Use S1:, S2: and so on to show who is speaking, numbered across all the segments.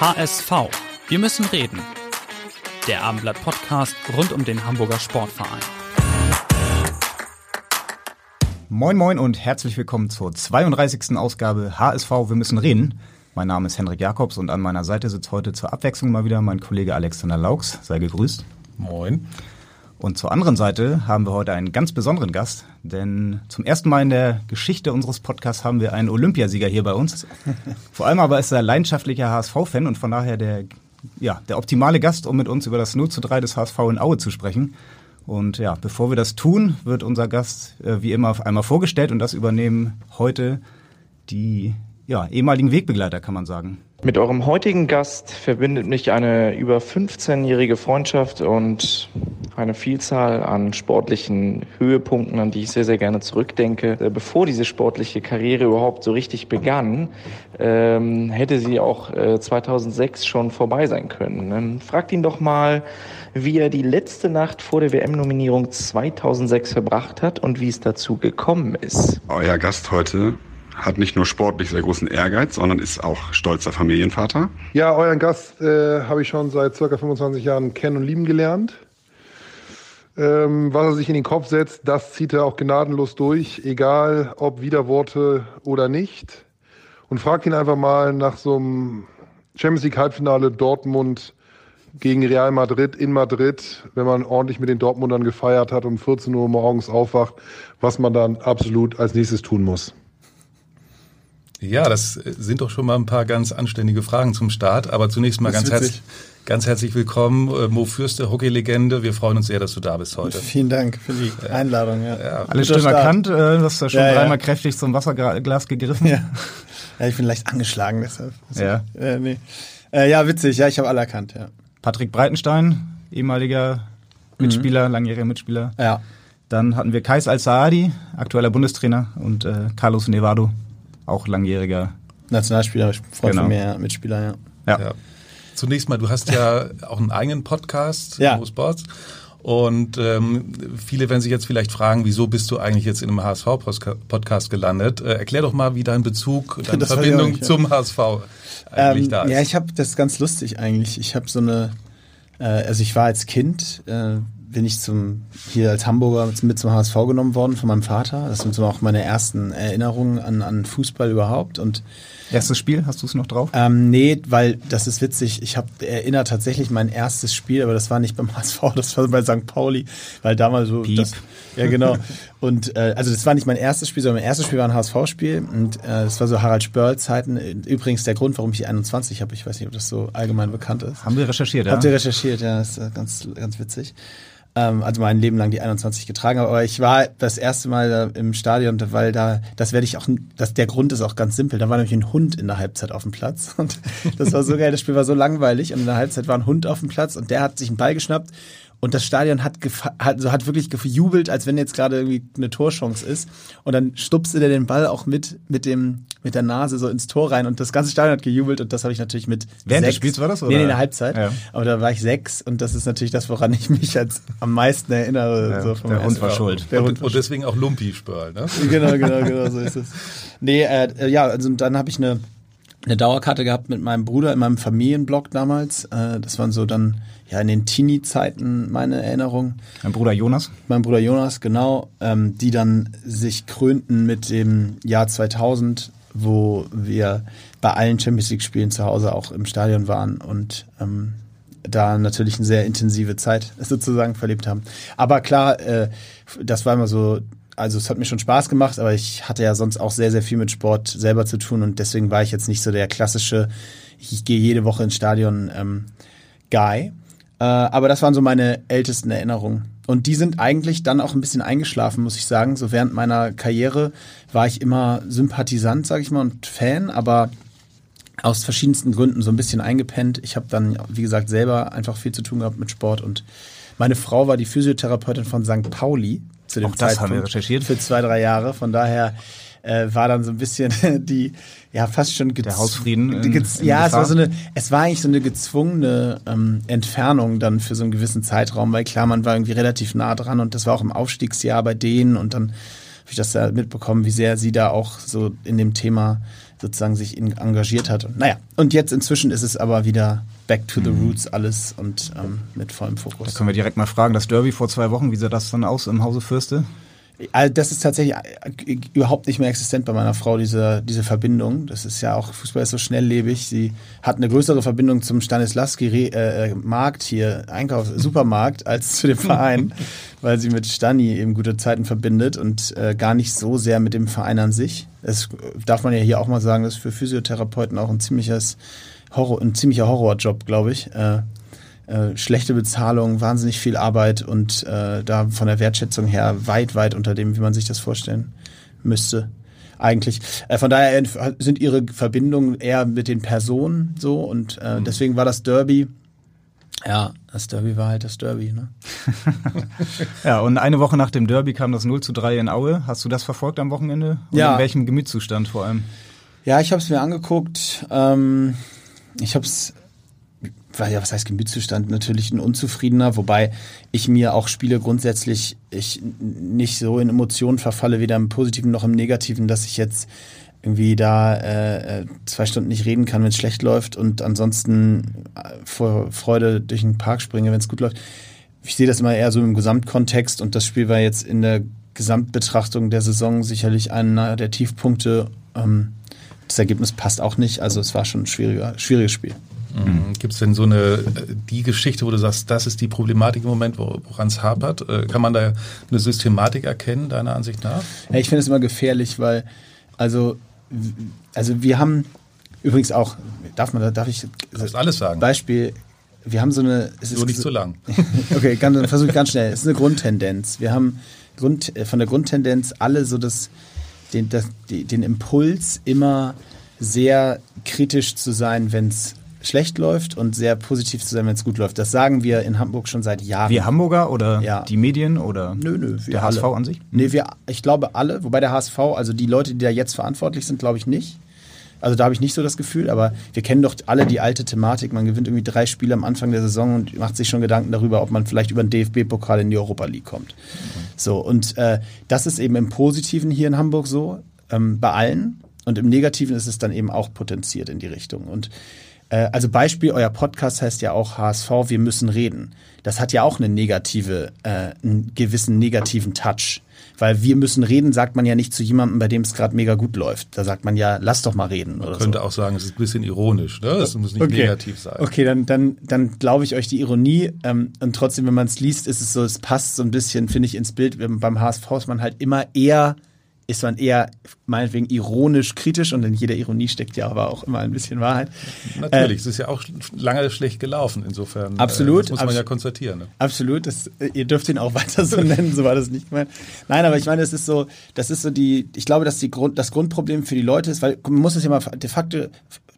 S1: HSV. Wir müssen reden. Der Abendblatt Podcast rund um den Hamburger Sportverein.
S2: Moin Moin und herzlich willkommen zur 32. Ausgabe HSV Wir müssen reden. Mein Name ist Henrik Jakobs und an meiner Seite sitzt heute zur Abwechslung mal wieder mein Kollege Alexander Laux. Sei gegrüßt.
S3: Moin.
S2: Und zur anderen Seite haben wir heute einen ganz besonderen Gast, denn zum ersten Mal in der Geschichte unseres Podcasts haben wir einen Olympiasieger hier bei uns. Vor allem aber ist er leidenschaftlicher HSV-Fan und von daher der, ja, der optimale Gast, um mit uns über das 0 zu 3 des HSV in Aue zu sprechen. Und ja, bevor wir das tun, wird unser Gast äh, wie immer einmal vorgestellt und das übernehmen heute die ja, ehemaligen Wegbegleiter, kann man sagen.
S4: Mit eurem heutigen Gast verbindet mich eine über 15-jährige Freundschaft und eine Vielzahl an sportlichen Höhepunkten, an die ich sehr, sehr gerne zurückdenke. Äh, bevor diese sportliche Karriere überhaupt so richtig begann, ähm, hätte sie auch äh, 2006 schon vorbei sein können. Ähm, fragt ihn doch mal, wie er die letzte Nacht vor der WM-Nominierung 2006 verbracht hat und wie es dazu gekommen ist.
S5: Euer Gast heute hat nicht nur sportlich sehr großen Ehrgeiz, sondern ist auch stolzer Familienvater.
S6: Ja, euren Gast äh, habe ich schon seit circa 25 Jahren kennen und lieben gelernt. Ähm, was er sich in den Kopf setzt, das zieht er auch gnadenlos durch, egal ob Widerworte oder nicht. Und fragt ihn einfach mal nach so einem Champions League Halbfinale Dortmund gegen Real Madrid in Madrid, wenn man ordentlich mit den Dortmundern gefeiert hat und um 14 Uhr morgens aufwacht, was man dann absolut als nächstes tun muss.
S3: Ja, das sind doch schon mal ein paar ganz anständige Fragen zum Start. Aber zunächst mal ganz herzlich, ganz herzlich willkommen, äh, Mo Fürste, Hockey-Legende. Wir freuen uns sehr, dass du da bist heute.
S7: Vielen Dank für die Einladung. Ja.
S2: Ja. Alle Stimmen erkannt, äh, du hast ja schon ja, dreimal kräftig zum Wasserglas gegriffen.
S7: Ja. ja, ich bin leicht angeschlagen deshalb.
S2: Ja.
S7: Äh, nee. äh, ja, witzig, ja, ich habe alle erkannt, ja.
S2: Patrick Breitenstein, ehemaliger Mitspieler, mhm. langjähriger Mitspieler.
S7: Ja.
S2: Dann hatten wir Kais Al-Saadi, aktueller Bundestrainer, und äh, Carlos Nevado, auch langjähriger
S7: Nationalspieler, Freund genau. von mir, Mitspieler, ja.
S3: ja. ja. Zunächst mal, du hast ja auch einen eigenen Podcast,
S7: ja.
S3: Sports. Und ähm, viele werden sich jetzt vielleicht fragen, wieso bist du eigentlich jetzt in einem HSV-Podcast gelandet? Äh, erklär doch mal, wie dein Bezug, deine das Verbindung nicht, zum HSV eigentlich ähm, da ist.
S7: Ja, ich habe das ganz lustig eigentlich. Ich habe so eine, äh, also ich war als Kind, äh, bin ich zum hier als Hamburger mit zum HSV genommen worden von meinem Vater. Das sind so auch meine ersten Erinnerungen an, an Fußball überhaupt und
S2: Erstes Spiel, hast du es noch drauf?
S7: Ähm, nee, weil das ist witzig. Ich habe erinnert tatsächlich mein erstes Spiel, aber das war nicht beim HSV, das war bei St. Pauli, weil damals so. Das, ja, genau. Und äh, also das war nicht mein erstes Spiel, sondern mein erstes Spiel war ein HSV-Spiel und äh, das war so Harald Spörl-Zeiten. Übrigens der Grund, warum ich die 21 habe. Ich weiß nicht, ob das so allgemein bekannt ist.
S2: Haben wir recherchiert, ja?
S7: Habt ihr recherchiert, ja, das ist ganz, ganz witzig ähm, also mein Leben lang die 21 getragen habe. Aber ich war das erste Mal im Stadion, weil da, das werde ich auch, das, der Grund ist auch ganz simpel. Da war nämlich ein Hund in der Halbzeit auf dem Platz. Und das war so geil, das Spiel war so langweilig. Und in der Halbzeit war ein Hund auf dem Platz und der hat sich einen Ball geschnappt und das Stadion hat, hat, so hat wirklich gejubelt, als wenn jetzt gerade irgendwie eine Torchance ist. Und dann stupste der den Ball auch mit, mit, dem, mit der Nase so ins Tor rein. Und das ganze Stadion hat gejubelt. Und das habe ich natürlich mit.
S2: Während sechs, des Spiels war das? Oder?
S7: Nee, in der Halbzeit. Ja. Aber da war ich sechs. Und das ist natürlich das, woran ich mich jetzt am meisten erinnere.
S2: Ja, so der Hund war schuld.
S3: Der und, und deswegen auch Lumpi-Spörl, ne?
S7: genau, genau, genau, so ist es. Nee, äh, ja, also dann habe ich eine, eine Dauerkarte gehabt mit meinem Bruder in meinem Familienblog damals. Äh, das waren so dann ja in den Teenie-Zeiten meine Erinnerung.
S2: Mein Bruder Jonas?
S7: Mein Bruder Jonas, genau, ähm, die dann sich krönten mit dem Jahr 2000, wo wir bei allen Champions League-Spielen zu Hause auch im Stadion waren und ähm, da natürlich eine sehr intensive Zeit sozusagen verlebt haben. Aber klar, äh, das war immer so, also es hat mir schon Spaß gemacht, aber ich hatte ja sonst auch sehr, sehr viel mit Sport selber zu tun und deswegen war ich jetzt nicht so der klassische, ich gehe jede Woche ins Stadion ähm, Guy. Äh, aber das waren so meine ältesten Erinnerungen. und die sind eigentlich dann auch ein bisschen eingeschlafen, muss ich sagen. So während meiner Karriere war ich immer Sympathisant, sage ich mal, und Fan, aber aus verschiedensten Gründen so ein bisschen eingepennt. Ich habe dann, wie gesagt, selber einfach viel zu tun gehabt mit Sport und meine Frau war die Physiotherapeutin von St. Pauli zu dem
S2: Auch das
S7: Zeitpunkt
S2: haben wir recherchiert.
S7: für zwei, drei Jahre. Von daher äh, war dann so ein bisschen die, ja, fast schon
S2: Der Hausfrieden in- in
S7: ja, es war so eine, es war eigentlich so eine gezwungene ähm, Entfernung dann für so einen gewissen Zeitraum, weil klar, man war irgendwie relativ nah dran und das war auch im Aufstiegsjahr bei denen und dann habe ich das da mitbekommen, wie sehr sie da auch so in dem Thema sozusagen sich in, engagiert hat. Und, naja, und jetzt inzwischen ist es aber wieder back to the roots alles und ähm, mit vollem
S2: Da
S7: Fokus.
S2: können wir direkt mal fragen, das Derby vor zwei Wochen, wie sah das dann aus im Hause Fürste?
S7: Also das ist tatsächlich äh, überhaupt nicht mehr existent bei meiner Frau, diese, diese Verbindung. Das ist ja auch, Fußball ist so schnelllebig. Sie hat eine größere Verbindung zum Stanislavski äh, hier, Einkauf, Supermarkt, als zu dem Verein, weil sie mit Stani eben gute Zeiten verbindet und äh, gar nicht so sehr mit dem Verein an sich. Das darf man ja hier auch mal sagen, das ist für Physiotherapeuten auch ein ziemliches Horror, ein ziemlicher Horrorjob, glaube ich. Äh, äh, schlechte Bezahlung, wahnsinnig viel Arbeit und äh, da von der Wertschätzung her weit, weit unter dem, wie man sich das vorstellen müsste. Eigentlich. Äh, von daher sind ihre Verbindungen eher mit den Personen so und äh, deswegen war das Derby. Ja, das Derby war halt das Derby, ne?
S2: Ja, und eine Woche nach dem Derby kam das 0 zu 3 in Aue. Hast du das verfolgt am Wochenende? Und
S7: Ja.
S2: In welchem Gemütszustand vor allem?
S7: Ja, ich habe es mir angeguckt. Ähm, ich habe es, ja, was heißt Gemütszustand? Natürlich ein unzufriedener, wobei ich mir auch Spiele grundsätzlich ich nicht so in Emotionen verfalle, weder im Positiven noch im Negativen, dass ich jetzt irgendwie da äh, äh, zwei Stunden nicht reden kann, wenn es schlecht läuft und ansonsten äh, vor Freude durch den Park springe, wenn es gut läuft. Ich sehe das immer eher so im Gesamtkontext und das Spiel war jetzt in der Gesamtbetrachtung der Saison sicherlich einer der Tiefpunkte. Ähm, das Ergebnis passt auch nicht, also es war schon ein schwieriger, schwieriges Spiel.
S3: Gibt es denn so eine die Geschichte, wo du sagst, das ist die Problematik im Moment, wo- woran es hapert? Äh, Kann man da eine Systematik erkennen, deiner Ansicht nach?
S7: Ja, ich finde es immer gefährlich, weil, also, also wir haben übrigens auch, darf man, darf ich,
S3: darfst alles sagen.
S7: Beispiel, wir haben so eine, es
S3: Nur nicht so lang.
S7: okay, ganz, dann versuche ich ganz schnell. Es ist eine Grundtendenz. Wir haben Grund, äh, von der Grundtendenz alle so das, den, das, den Impuls, immer sehr kritisch zu sein, wenn es schlecht läuft und sehr positiv zu sein, wenn es gut läuft. Das sagen wir in Hamburg schon seit Jahren.
S2: Wir Hamburger oder
S7: Ja.
S2: die Medien oder
S7: Nö, nö,
S2: der HSV
S7: alle.
S2: an sich?
S7: Nee, wir, ich glaube alle, wobei der HSV, also die Leute, die da jetzt verantwortlich sind, glaube ich nicht. Also da habe ich nicht so das Gefühl, aber wir kennen doch alle die alte Thematik. Man gewinnt irgendwie drei Spiele am Anfang der Saison und macht sich schon Gedanken darüber, ob man vielleicht über den DFB-Pokal in die Europa League kommt. So, und äh, das ist eben im Positiven hier in Hamburg so, ähm, bei allen. Und im Negativen ist es dann eben auch potenziert in die Richtung. Und äh, also Beispiel, euer Podcast heißt ja auch HSV, wir müssen reden. Das hat ja auch eine negative, äh, einen gewissen negativen Touch. Weil wir müssen reden, sagt man ja nicht zu jemandem, bei dem es gerade mega gut läuft. Da sagt man ja, lass doch mal reden. Oder
S3: Man könnte
S7: so.
S3: auch sagen, es ist ein bisschen ironisch. Ne? Es muss nicht negativ sein.
S7: Okay, dann, dann, dann glaube ich euch die Ironie. Ähm, und trotzdem, wenn man es liest, ist es so, es passt so ein bisschen, finde ich, ins Bild. Beim HSV ist man halt immer eher, ist man eher meinetwegen ironisch kritisch und in jeder Ironie steckt ja aber auch immer ein bisschen Wahrheit.
S3: Natürlich, es ist ja auch lange schlecht gelaufen. Insofern
S7: Absolut,
S3: äh, das muss man ja konstatieren. Ne?
S7: Absolut, das, äh, ihr dürft ihn auch weiter so nennen, so war das nicht gemeint. Nein, aber ich meine, es ist so, das ist so die, ich glaube, dass die Grund, das Grundproblem für die Leute ist, weil man muss es ja mal, de facto,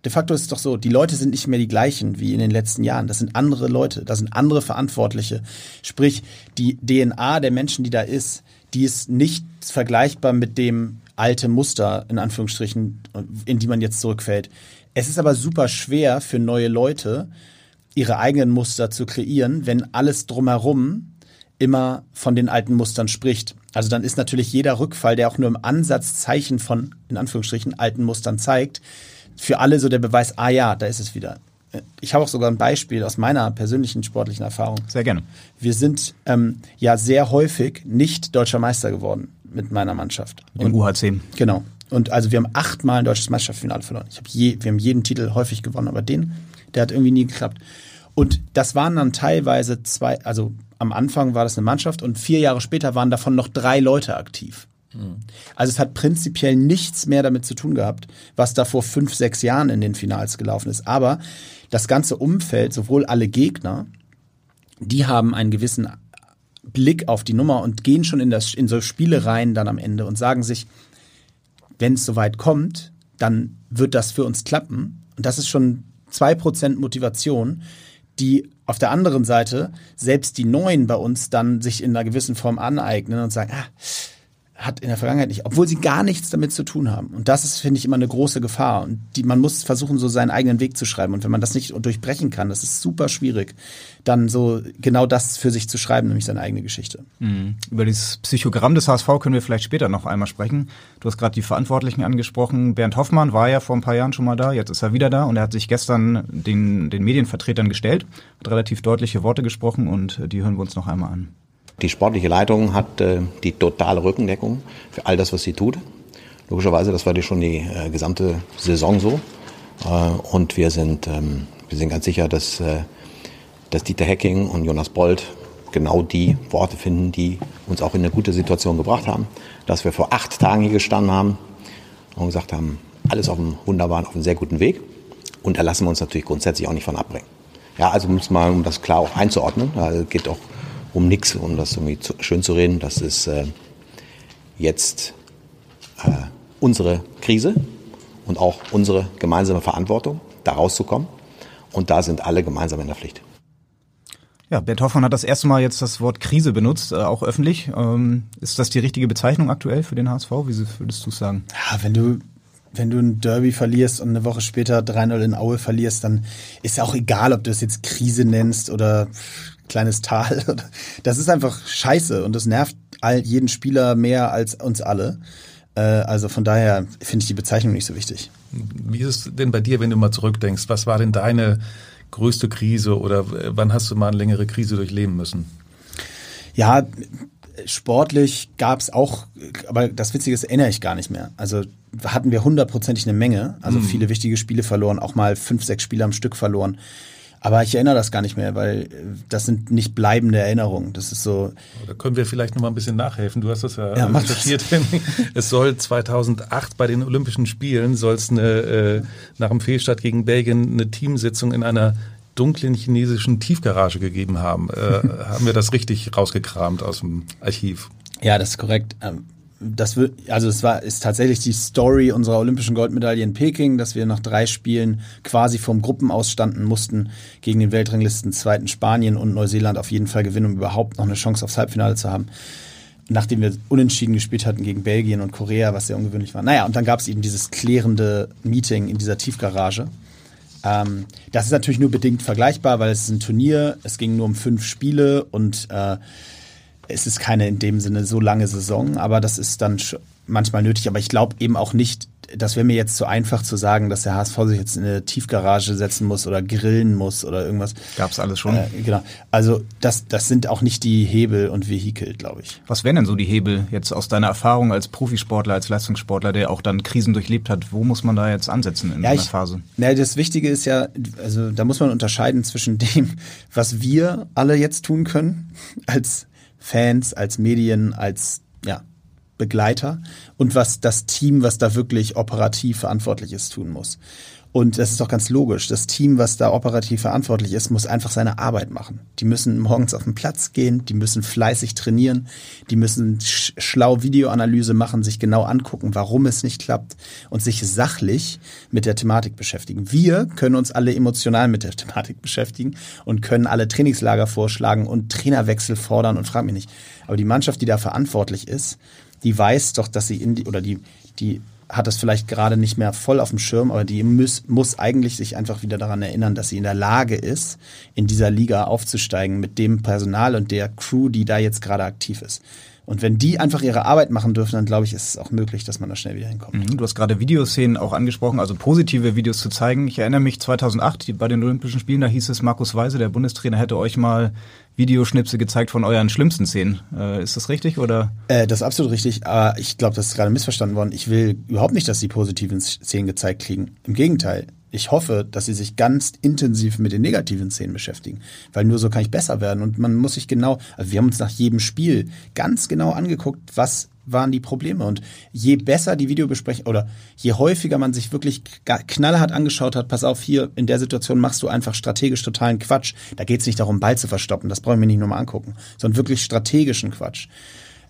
S7: de facto ist es doch so, die Leute sind nicht mehr die gleichen wie in den letzten Jahren. Das sind andere Leute, das sind andere Verantwortliche. Sprich, die DNA der Menschen, die da ist, die ist nicht vergleichbar mit dem alte Muster, in Anführungsstrichen, in die man jetzt zurückfällt. Es ist aber super schwer für neue Leute, ihre eigenen Muster zu kreieren, wenn alles drumherum immer von den alten Mustern spricht. Also dann ist natürlich jeder Rückfall, der auch nur im Ansatz Zeichen von, in Anführungsstrichen, alten Mustern zeigt, für alle so der Beweis, ah ja, da ist es wieder. Ich habe auch sogar ein Beispiel aus meiner persönlichen sportlichen Erfahrung.
S2: Sehr gerne.
S7: Wir sind ähm, ja sehr häufig nicht deutscher Meister geworden mit meiner Mannschaft.
S2: Im UHC.
S7: Genau. Und also wir haben achtmal ein deutsches Meisterschaftsfinale verloren. Ich hab je, wir haben jeden Titel häufig gewonnen, aber den, der hat irgendwie nie geklappt. Und das waren dann teilweise zwei, also am Anfang war das eine Mannschaft und vier Jahre später waren davon noch drei Leute aktiv. Also es hat prinzipiell nichts mehr damit zu tun gehabt, was da vor fünf, sechs Jahren in den Finals gelaufen ist. Aber das ganze Umfeld, sowohl alle Gegner, die haben einen gewissen Blick auf die Nummer und gehen schon in, das, in so Spiele rein dann am Ende und sagen sich, wenn es soweit kommt, dann wird das für uns klappen. Und das ist schon zwei Prozent Motivation, die auf der anderen Seite selbst die Neuen bei uns dann sich in einer gewissen Form aneignen und sagen, ah, hat in der Vergangenheit nicht, obwohl sie gar nichts damit zu tun haben. Und das ist, finde ich, immer eine große Gefahr. Und die, man muss versuchen, so seinen eigenen Weg zu schreiben. Und wenn man das nicht durchbrechen kann, das ist super schwierig, dann so genau das für sich zu schreiben, nämlich seine eigene Geschichte.
S2: Mhm. Über dieses Psychogramm des HSV können wir vielleicht später noch einmal sprechen. Du hast gerade die Verantwortlichen angesprochen. Bernd Hoffmann war ja vor ein paar Jahren schon mal da, jetzt ist er wieder da und er hat sich gestern den, den Medienvertretern gestellt, hat relativ deutliche Worte gesprochen und die hören wir uns noch einmal an.
S8: Die sportliche Leitung hat äh, die totale Rückendeckung für all das, was sie tut. Logischerweise, das war die schon die äh, gesamte Saison so. Äh, und wir sind, ähm, wir sind ganz sicher, dass, äh, dass Dieter Hecking und Jonas Bold genau die Worte finden, die uns auch in eine gute Situation gebracht haben. Dass wir vor acht Tagen hier gestanden haben und gesagt haben, alles auf einem wunderbaren, auf einem sehr guten Weg. Und da lassen wir uns natürlich grundsätzlich auch nicht von abbringen. Ja, also muss man, um das klar auch einzuordnen, da geht auch um nichts, um das irgendwie zu, schön zu reden. Das ist äh, jetzt äh, unsere Krise und auch unsere gemeinsame Verantwortung, da rauszukommen. Und da sind alle gemeinsam in der Pflicht.
S2: Ja, Bert Hoffmann hat das erste Mal jetzt das Wort Krise benutzt, äh, auch öffentlich. Ähm, ist das die richtige Bezeichnung aktuell für den HSV? Wie würdest du sagen?
S7: Ja, wenn du wenn du ein Derby verlierst und eine Woche später 3-0 in Aue verlierst, dann ist ja auch egal, ob du es jetzt Krise nennst oder kleines Tal. Das ist einfach scheiße und das nervt all, jeden Spieler mehr als uns alle. Äh, also von daher finde ich die Bezeichnung nicht so wichtig.
S3: Wie ist es denn bei dir, wenn du mal zurückdenkst? Was war denn deine größte Krise oder wann hast du mal eine längere Krise durchleben müssen?
S7: Ja, sportlich gab es auch, aber das Witzige ist, erinnere ich gar nicht mehr. Also hatten wir hundertprozentig eine Menge, also mhm. viele wichtige Spiele verloren, auch mal fünf, sechs Spiele am Stück verloren. Aber ich erinnere das gar nicht mehr, weil äh, das sind nicht bleibende Erinnerungen. Das ist so.
S3: Da können wir vielleicht noch mal ein bisschen nachhelfen. Du hast das ja, ja recherchiert. es soll 2008 bei den Olympischen Spielen soll es eine äh, nach dem Fehlstart gegen Belgien eine Teamsitzung in einer dunklen chinesischen Tiefgarage gegeben haben. Äh, haben wir das richtig rausgekramt aus dem Archiv?
S7: Ja, das ist korrekt. Ähm, das wird, also es war, ist tatsächlich die Story unserer olympischen Goldmedaille in Peking, dass wir nach drei Spielen quasi vom Gruppenaus standen mussten, gegen den Weltranglisten zweiten Spanien und Neuseeland auf jeden Fall gewinnen, um überhaupt noch eine Chance aufs Halbfinale zu haben. Nachdem wir unentschieden gespielt hatten gegen Belgien und Korea, was sehr ungewöhnlich war. Naja, und dann gab es eben dieses klärende Meeting in dieser Tiefgarage. Ähm, das ist natürlich nur bedingt vergleichbar, weil es ist ein Turnier, es ging nur um fünf Spiele und äh, es ist keine in dem Sinne so lange Saison, aber das ist dann manchmal nötig. Aber ich glaube eben auch nicht, das wäre mir jetzt zu einfach zu sagen, dass der HSV sich jetzt in eine Tiefgarage setzen muss oder grillen muss oder irgendwas.
S2: Gab's alles schon. Äh,
S7: genau. Also das, das sind auch nicht die Hebel und Vehikel, glaube ich.
S2: Was wären denn so die Hebel jetzt aus deiner Erfahrung als Profisportler, als Leistungssportler, der auch dann Krisen durchlebt hat? Wo muss man da jetzt ansetzen in ja, einer Phase?
S7: Ja, das Wichtige ist ja, also da muss man unterscheiden zwischen dem, was wir alle jetzt tun können als Fans, als Medien, als ja, Begleiter und was das Team, was da wirklich operativ verantwortlich ist, tun muss. Und das ist doch ganz logisch. Das Team, was da operativ verantwortlich ist, muss einfach seine Arbeit machen. Die müssen morgens auf den Platz gehen, die müssen fleißig trainieren, die müssen sch schlau Videoanalyse machen, sich genau angucken, warum es nicht klappt und sich sachlich mit der Thematik beschäftigen. Wir können uns alle emotional mit der Thematik beschäftigen und können alle Trainingslager vorschlagen und Trainerwechsel fordern und frag mich nicht. Aber die Mannschaft, die da verantwortlich ist, die weiß doch, dass sie in die, oder die, die hat das vielleicht gerade nicht mehr voll auf dem Schirm, aber die muss, muss eigentlich sich einfach wieder daran erinnern, dass sie in der Lage ist, in dieser Liga aufzusteigen mit dem Personal und der Crew, die da jetzt gerade aktiv ist. Und wenn die einfach ihre Arbeit machen dürfen, dann glaube ich, ist es auch möglich, dass man da schnell wieder hinkommt.
S2: Mhm, du hast gerade Videoszenen auch angesprochen, also positive Videos zu zeigen. Ich erinnere mich 2008 bei den Olympischen Spielen, da hieß es, Markus Weise, der Bundestrainer, hätte euch mal Videoschnipse gezeigt von euren schlimmsten Szenen. Äh, ist das richtig oder?
S7: Äh, das ist absolut richtig. Aber ich glaube, das ist gerade missverstanden worden. Ich will überhaupt nicht, dass die positiven Szenen gezeigt kriegen. Im Gegenteil. Ich hoffe, dass sie sich ganz intensiv mit den negativen Szenen beschäftigen, weil nur so kann ich besser werden. Und man muss sich genau, also wir haben uns nach jedem Spiel ganz genau angeguckt, was waren die Probleme. Und je besser die Videobesprechung oder je häufiger man sich wirklich knallhart angeschaut hat, pass auf, hier in der Situation machst du einfach strategisch totalen Quatsch. Da geht es nicht darum, Ball zu verstoppen, das brauchen wir nicht nur mal angucken, sondern wirklich strategischen Quatsch.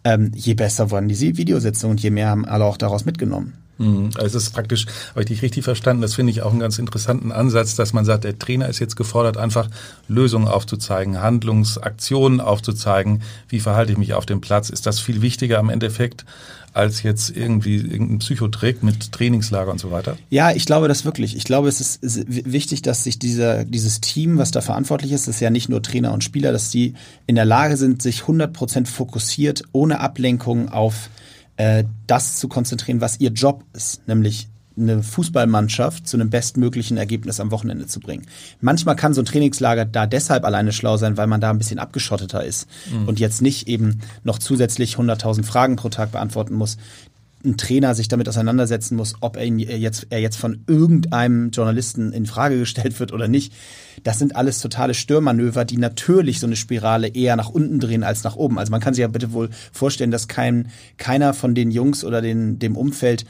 S7: Ähm, je besser wurden diese Videositzungen und je mehr haben alle auch daraus mitgenommen.
S3: Mhm. Also es ist praktisch, habe ich dich richtig verstanden, das finde ich auch einen ganz interessanten Ansatz, dass man sagt, der Trainer ist jetzt gefordert, einfach Lösungen aufzuzeigen, Handlungsaktionen aufzuzeigen, wie verhalte ich mich auf dem Platz. Ist das viel wichtiger am Endeffekt als jetzt irgendwie irgendein Psychotrick mit Trainingslager und so weiter?
S7: Ja, ich glaube das wirklich. Ich glaube, es ist, wichtig, dass sich dieser, dieses Team, was da verantwortlich ist, das ist ja nicht nur Trainer und Spieler, dass die in der Lage sind, sich 100% fokussiert, ohne Ablenkung auf äh, das zu konzentrieren, was ihr Job ist, nämlich eine Fußballmannschaft zu einem bestmöglichen Ergebnis am Wochenende zu bringen. Manchmal kann so ein Trainingslager da deshalb alleine schlau sein, weil man da ein bisschen abgeschotteter ist mhm. und jetzt nicht eben noch zusätzlich 100.000 Fragen pro Tag beantworten muss, ein Trainer sich damit auseinandersetzen muss, ob er jetzt, er jetzt von irgendeinem Journalisten in Frage gestellt wird oder nicht. Das sind alles totale Störmanöver, die natürlich so eine Spirale eher nach unten drehen als nach oben. Also man kann sich ja bitte wohl vorstellen, dass kein, keiner von den Jungs oder den, dem Umfeld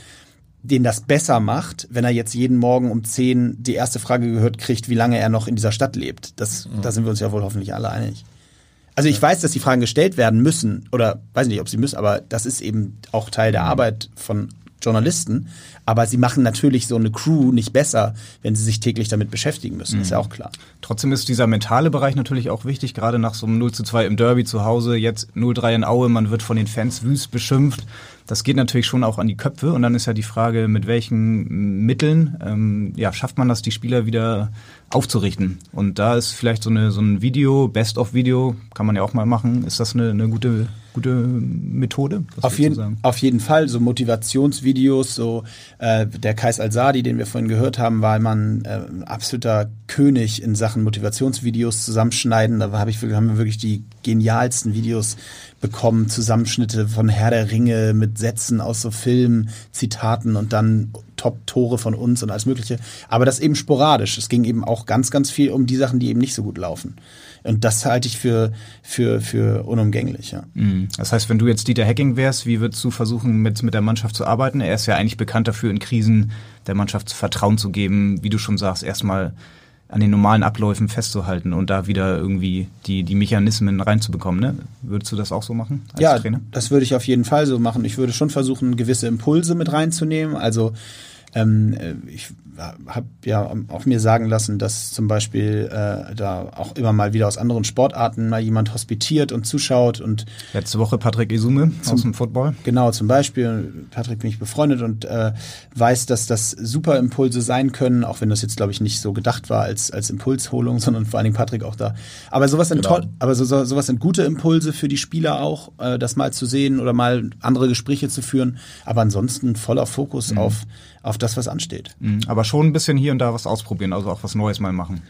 S7: den das besser macht, wenn er jetzt jeden Morgen um 10 die erste Frage gehört kriegt, wie lange er noch in dieser Stadt lebt. Das, mhm. Da sind wir uns ja wohl hoffentlich alle einig. Also ich weiß, dass die Fragen gestellt werden müssen oder weiß nicht, ob sie müssen, aber das ist eben auch Teil der Arbeit von Journalisten. Aber sie machen natürlich so eine Crew nicht besser, wenn sie sich täglich damit beschäftigen müssen. Mhm. Ist ja auch klar.
S2: Trotzdem ist dieser mentale Bereich natürlich auch wichtig, gerade nach so einem 0 zu 2 im Derby zu Hause, jetzt 0-3 in Aue, man wird von den Fans wüst beschimpft. Das geht natürlich schon auch an die Köpfe und dann ist ja die Frage, mit welchen Mitteln ähm, ja, schafft man das, die Spieler wieder aufzurichten. Und da ist vielleicht so, eine, so ein Video, Best-of-Video, kann man ja auch mal machen. Ist das eine, eine gute, gute Methode?
S7: Auf jeden, auf jeden Fall, so Motivationsvideos, so äh, der Kais Al-Sadi, den wir vorhin gehört haben, war man äh, absoluter König in Sachen Motivationsvideos zusammenschneiden. Da hab ich, haben wir wirklich die genialsten Videos bekommen, Zusammenschnitte von Herr der Ringe mit Sätzen aus so Filmen, Zitaten und dann Top-Tore von uns und alles Mögliche. Aber das eben sporadisch. Es ging eben auch ganz, ganz viel um die Sachen, die eben nicht so gut laufen. Und das halte ich für, für, für unumgänglich, ja.
S2: Mhm. Das heißt, wenn du jetzt Dieter Hecking wärst, wie würdest du versuchen, mit, mit der Mannschaft zu arbeiten? Er ist ja eigentlich bekannt dafür, in Krisen der Mannschaft Vertrauen zu geben, wie du schon sagst, erstmal an den normalen Abläufen festzuhalten und da wieder irgendwie die, die Mechanismen reinzubekommen. Ne? Würdest du das auch so machen
S7: als ja, Trainer? Das würde ich auf jeden Fall so machen. Ich würde schon versuchen, gewisse Impulse mit reinzunehmen. Also ähm, ich habe ja auch mir sagen lassen, dass zum Beispiel äh, da auch immer mal wieder aus anderen Sportarten mal jemand hospitiert und zuschaut und
S2: letzte Woche Patrick Isume zum, aus dem Football.
S7: Genau, zum Beispiel Patrick bin ich befreundet und äh, weiß, dass das super Impulse sein können, auch wenn das jetzt glaube ich nicht so gedacht war als als Impulsholung, sondern vor allen Dingen Patrick auch da. Aber sowas sind genau. toll, aber so, so, sowas sind gute Impulse für die Spieler auch, äh, das mal zu sehen oder mal andere Gespräche zu führen. Aber ansonsten voller Fokus mhm. auf auf das, was ansteht.
S2: Mhm. Aber schon ein bisschen hier und da was ausprobieren, also auch was Neues mal machen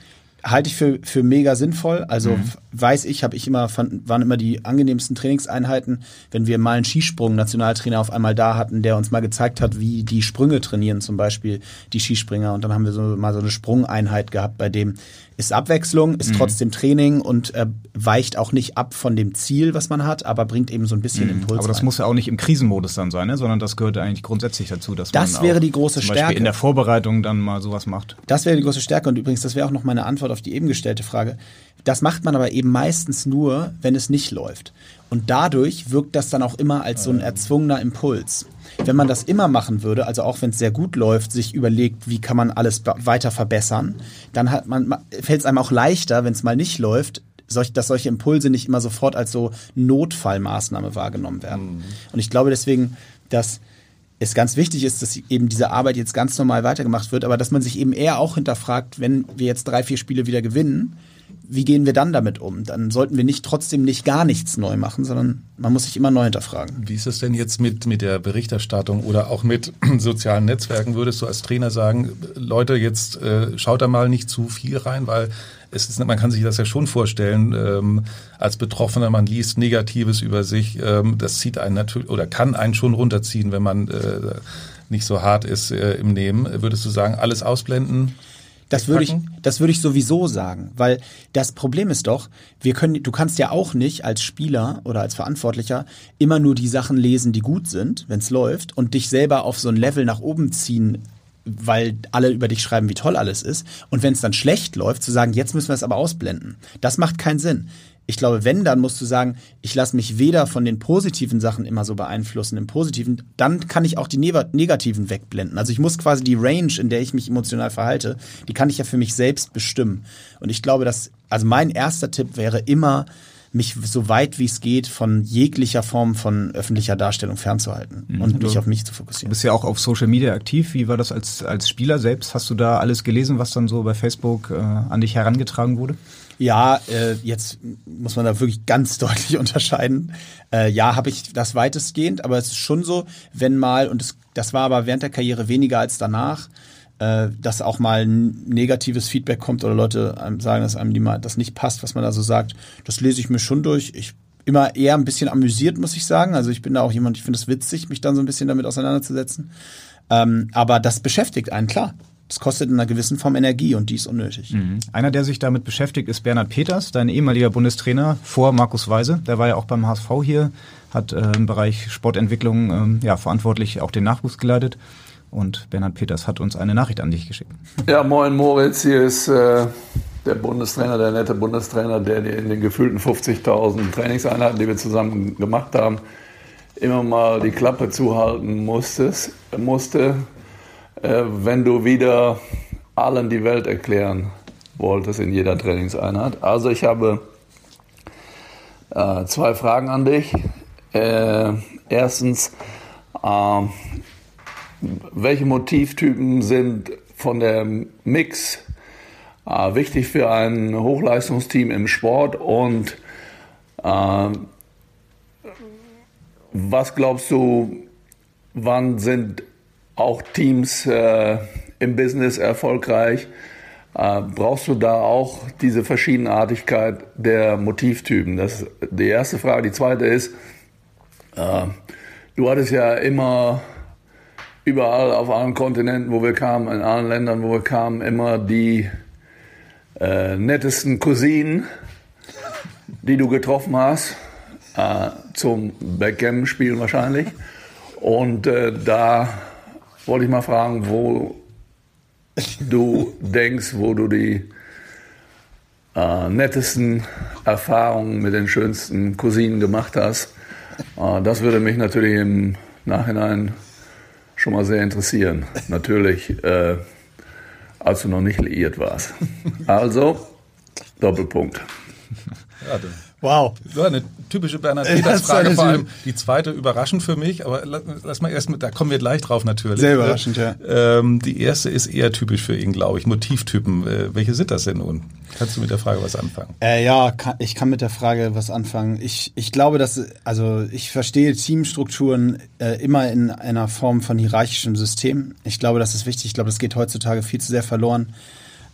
S7: halte ich für, für mega sinnvoll. Also mhm. weiß ich, habe ich immer, fand, waren immer die angenehmsten Trainingseinheiten, wenn wir mal einen Skisprung-Nationaltrainer auf einmal da hatten, der uns mal gezeigt hat, wie die Sprünge trainieren, zum Beispiel die Skispringer. Und dann haben wir so mal so eine Sprungeinheit gehabt, bei dem ist Abwechslung, ist mhm. trotzdem Training und äh, weicht auch nicht ab von dem Ziel, was man hat, aber bringt eben so ein bisschen mhm. Impuls.
S2: Aber das
S7: rein.
S2: muss ja auch nicht im Krisenmodus dann sein, ne? sondern das gehört eigentlich grundsätzlich dazu, dass
S7: das man wäre die große
S2: zum
S7: Stärke.
S2: Beispiel in der Vorbereitung dann mal sowas macht.
S7: Das wäre die große Stärke und übrigens, das wäre auch noch meine Antwort auf die eben gestellte Frage. Das macht man aber eben meistens nur, wenn es nicht läuft. Und dadurch wirkt das dann auch immer als so ein erzwungener Impuls. Wenn man das immer machen würde, also auch wenn es sehr gut läuft, sich überlegt, wie kann man alles weiter verbessern, dann hat man, fällt es einem auch leichter, wenn es mal nicht läuft, solch, dass solche Impulse nicht immer sofort als so Notfallmaßnahme wahrgenommen werden. Mhm. Und ich glaube deswegen, dass es ganz wichtig ist, dass eben diese Arbeit jetzt ganz normal weitergemacht wird, aber dass man sich eben eher auch hinterfragt, wenn wir jetzt drei, vier Spiele wieder gewinnen, wie gehen wir dann damit um? Dann sollten wir nicht trotzdem nicht gar nichts neu machen, sondern man muss sich immer neu hinterfragen.
S3: Wie ist es denn jetzt mit, mit der Berichterstattung oder auch mit sozialen Netzwerken? Würdest du als Trainer sagen, Leute, jetzt äh, schaut da mal nicht zu viel rein, weil es ist, man kann sich das ja schon vorstellen, ähm, als Betroffener, man liest Negatives über sich, ähm, das zieht einen natürlich oder kann einen schon runterziehen, wenn man äh, nicht so hart ist äh, im Nehmen. Würdest du sagen, alles ausblenden?
S7: Das würde ich, das würde ich sowieso sagen, weil das Problem ist doch, wir können, du kannst ja auch nicht als Spieler oder als Verantwortlicher immer nur die Sachen lesen, die gut sind, wenn es läuft, und dich selber auf so ein Level nach oben ziehen weil alle über dich schreiben, wie toll alles ist. Und wenn es dann schlecht läuft, zu sagen, jetzt müssen wir es aber ausblenden. Das macht keinen Sinn. Ich glaube, wenn, dann musst du sagen, ich lasse mich weder von den positiven Sachen immer so beeinflussen, im Positiven, dann kann ich auch die negativen wegblenden. Also ich muss quasi die Range, in der ich mich emotional verhalte, die kann ich ja für mich selbst bestimmen. Und ich glaube, dass, also mein erster Tipp wäre immer, mich so weit wie es geht von jeglicher Form von öffentlicher Darstellung fernzuhalten mhm. und mich auf mich zu fokussieren.
S2: Du bist ja auch auf Social Media aktiv. Wie war das als, als Spieler selbst? Hast du da alles gelesen, was dann so bei Facebook äh, an dich herangetragen wurde?
S7: Ja, äh, jetzt muss man da wirklich ganz deutlich unterscheiden. Äh, ja, habe ich das weitestgehend, aber es ist schon so, wenn mal, und das, das war aber während der Karriere weniger als danach, äh, dass auch mal negatives Feedback kommt oder Leute sagen, dass einem die mal das nicht passt, was man da so sagt. Das lese ich mir schon durch. Ich immer eher ein bisschen amüsiert, muss ich sagen. Also ich bin da auch jemand, ich finde es witzig, mich dann so ein bisschen damit auseinanderzusetzen. Ähm, aber das beschäftigt einen, klar. Das kostet in einer gewissen Form Energie und die ist unnötig.
S2: Mhm. Einer, der sich damit beschäftigt, ist Bernhard Peters, dein ehemaliger Bundestrainer vor Markus Weise. Der war ja auch beim HSV hier, hat äh, im Bereich Sportentwicklung ähm, ja, verantwortlich auch den Nachwuchs geleitet. Und Bernhard Peters hat uns eine Nachricht an dich geschickt.
S9: Ja, moin Moritz, hier ist äh, der Bundestrainer, der nette Bundestrainer, der dir in den gefühlten 50.000 Trainingseinheiten, die wir zusammen gemacht haben, immer mal die Klappe zuhalten musstest, musste, äh, wenn du wieder allen die Welt erklären wolltest in jeder Trainingseinheit. Also ich habe äh, zwei Fragen an dich. Äh, erstens, äh, welche Motivtypen sind von der Mix äh, wichtig für ein Hochleistungsteam im Sport und äh, was glaubst du, wann sind auch Teams äh, im Business erfolgreich? Äh, brauchst du da auch diese Verschiedenartigkeit der Motivtypen? Das ist die erste Frage. Die zweite ist, äh, du hattest ja immer überall auf allen Kontinenten, wo wir kamen, in allen Ländern, wo wir kamen, immer die äh, nettesten Cousinen, die du getroffen hast, äh, zum Backgammon-Spielen wahrscheinlich. Und äh, da wollte ich mal fragen, wo du denkst, wo du die äh, nettesten Erfahrungen mit den schönsten Cousinen gemacht hast. Äh, das würde mich natürlich im Nachhinein schon mal sehr interessieren. Natürlich, äh, als du noch nicht liiert warst. Also, Doppelpunkt.
S3: Ja, wow. So eine typische Bernhard Peters Frage, vor allem die zweite überraschend für mich, aber lass mal erst mit, da kommen wir gleich drauf natürlich.
S7: Sehr überraschend, ja.
S3: Ähm, die erste ist eher typisch für ihn, glaube ich, Motivtypen. Äh, welche sind das denn nun? Kannst du mit der Frage was anfangen?
S7: Äh, ja, kann, ich kann mit der Frage was anfangen. Ich, ich glaube, dass, also ich verstehe Teamstrukturen äh, immer in einer Form von hierarchischem System. Ich glaube, das ist wichtig. Ich glaube, das geht heutzutage viel zu sehr verloren.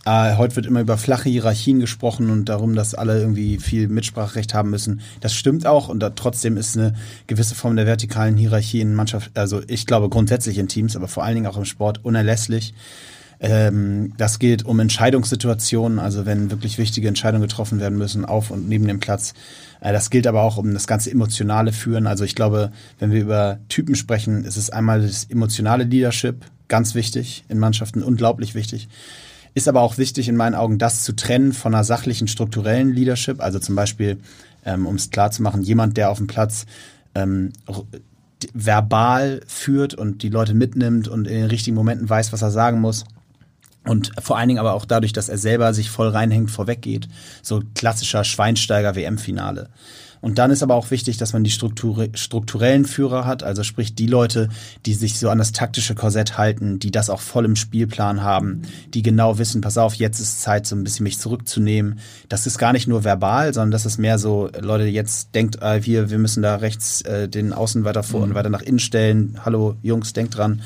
S7: Äh, heute wird immer über flache Hierarchien gesprochen und darum, dass alle irgendwie viel Mitspracherecht haben müssen. Das stimmt auch und da, trotzdem ist eine gewisse Form der vertikalen Hierarchie in Mannschaft, also ich glaube grundsätzlich in Teams, aber vor allen Dingen auch im Sport unerlässlich. Ähm, das gilt um Entscheidungssituationen, also wenn wirklich wichtige Entscheidungen getroffen werden müssen, auf und neben dem Platz. Äh, das gilt aber auch um das ganze emotionale Führen. Also ich glaube, wenn wir über Typen sprechen, ist es einmal das emotionale Leadership, ganz wichtig in Mannschaften, unglaublich wichtig. Ist aber auch wichtig in meinen Augen, das zu trennen von einer sachlichen, strukturellen Leadership. Also zum Beispiel, ähm, um es klar zu machen, jemand, der auf dem Platz ähm, verbal führt und die Leute mitnimmt und in den richtigen Momenten weiß, was er sagen muss. Und vor allen Dingen aber auch dadurch, dass er selber sich voll reinhängt, vorweggeht. So klassischer Schweinsteiger WM-Finale. Und dann ist aber auch wichtig, dass man die Struktur, strukturellen Führer hat, also sprich die Leute, die sich so an das taktische Korsett halten, die das auch voll im Spielplan haben, die genau wissen, pass auf, jetzt ist Zeit, so ein bisschen mich zurückzunehmen. Das ist gar nicht nur verbal, sondern das ist mehr so, Leute, jetzt denkt, äh, wir, wir müssen da rechts äh, den Außen weiter vor und mhm. weiter nach innen stellen. Hallo Jungs, denkt dran.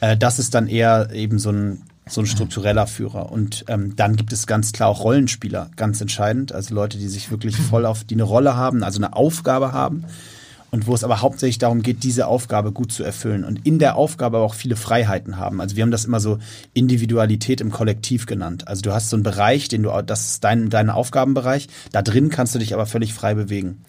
S7: Äh, das ist dann eher eben so ein so ein struktureller Führer. Und ähm, dann gibt es ganz klar auch Rollenspieler, ganz entscheidend. Also Leute, die sich wirklich voll auf, die eine Rolle haben, also eine Aufgabe haben und wo es aber hauptsächlich darum geht, diese Aufgabe gut zu erfüllen und in der Aufgabe aber auch viele Freiheiten haben. Also wir haben das immer so Individualität im Kollektiv genannt. Also du hast so einen Bereich, den du, das ist dein, dein Aufgabenbereich, da drin kannst du dich aber völlig frei bewegen.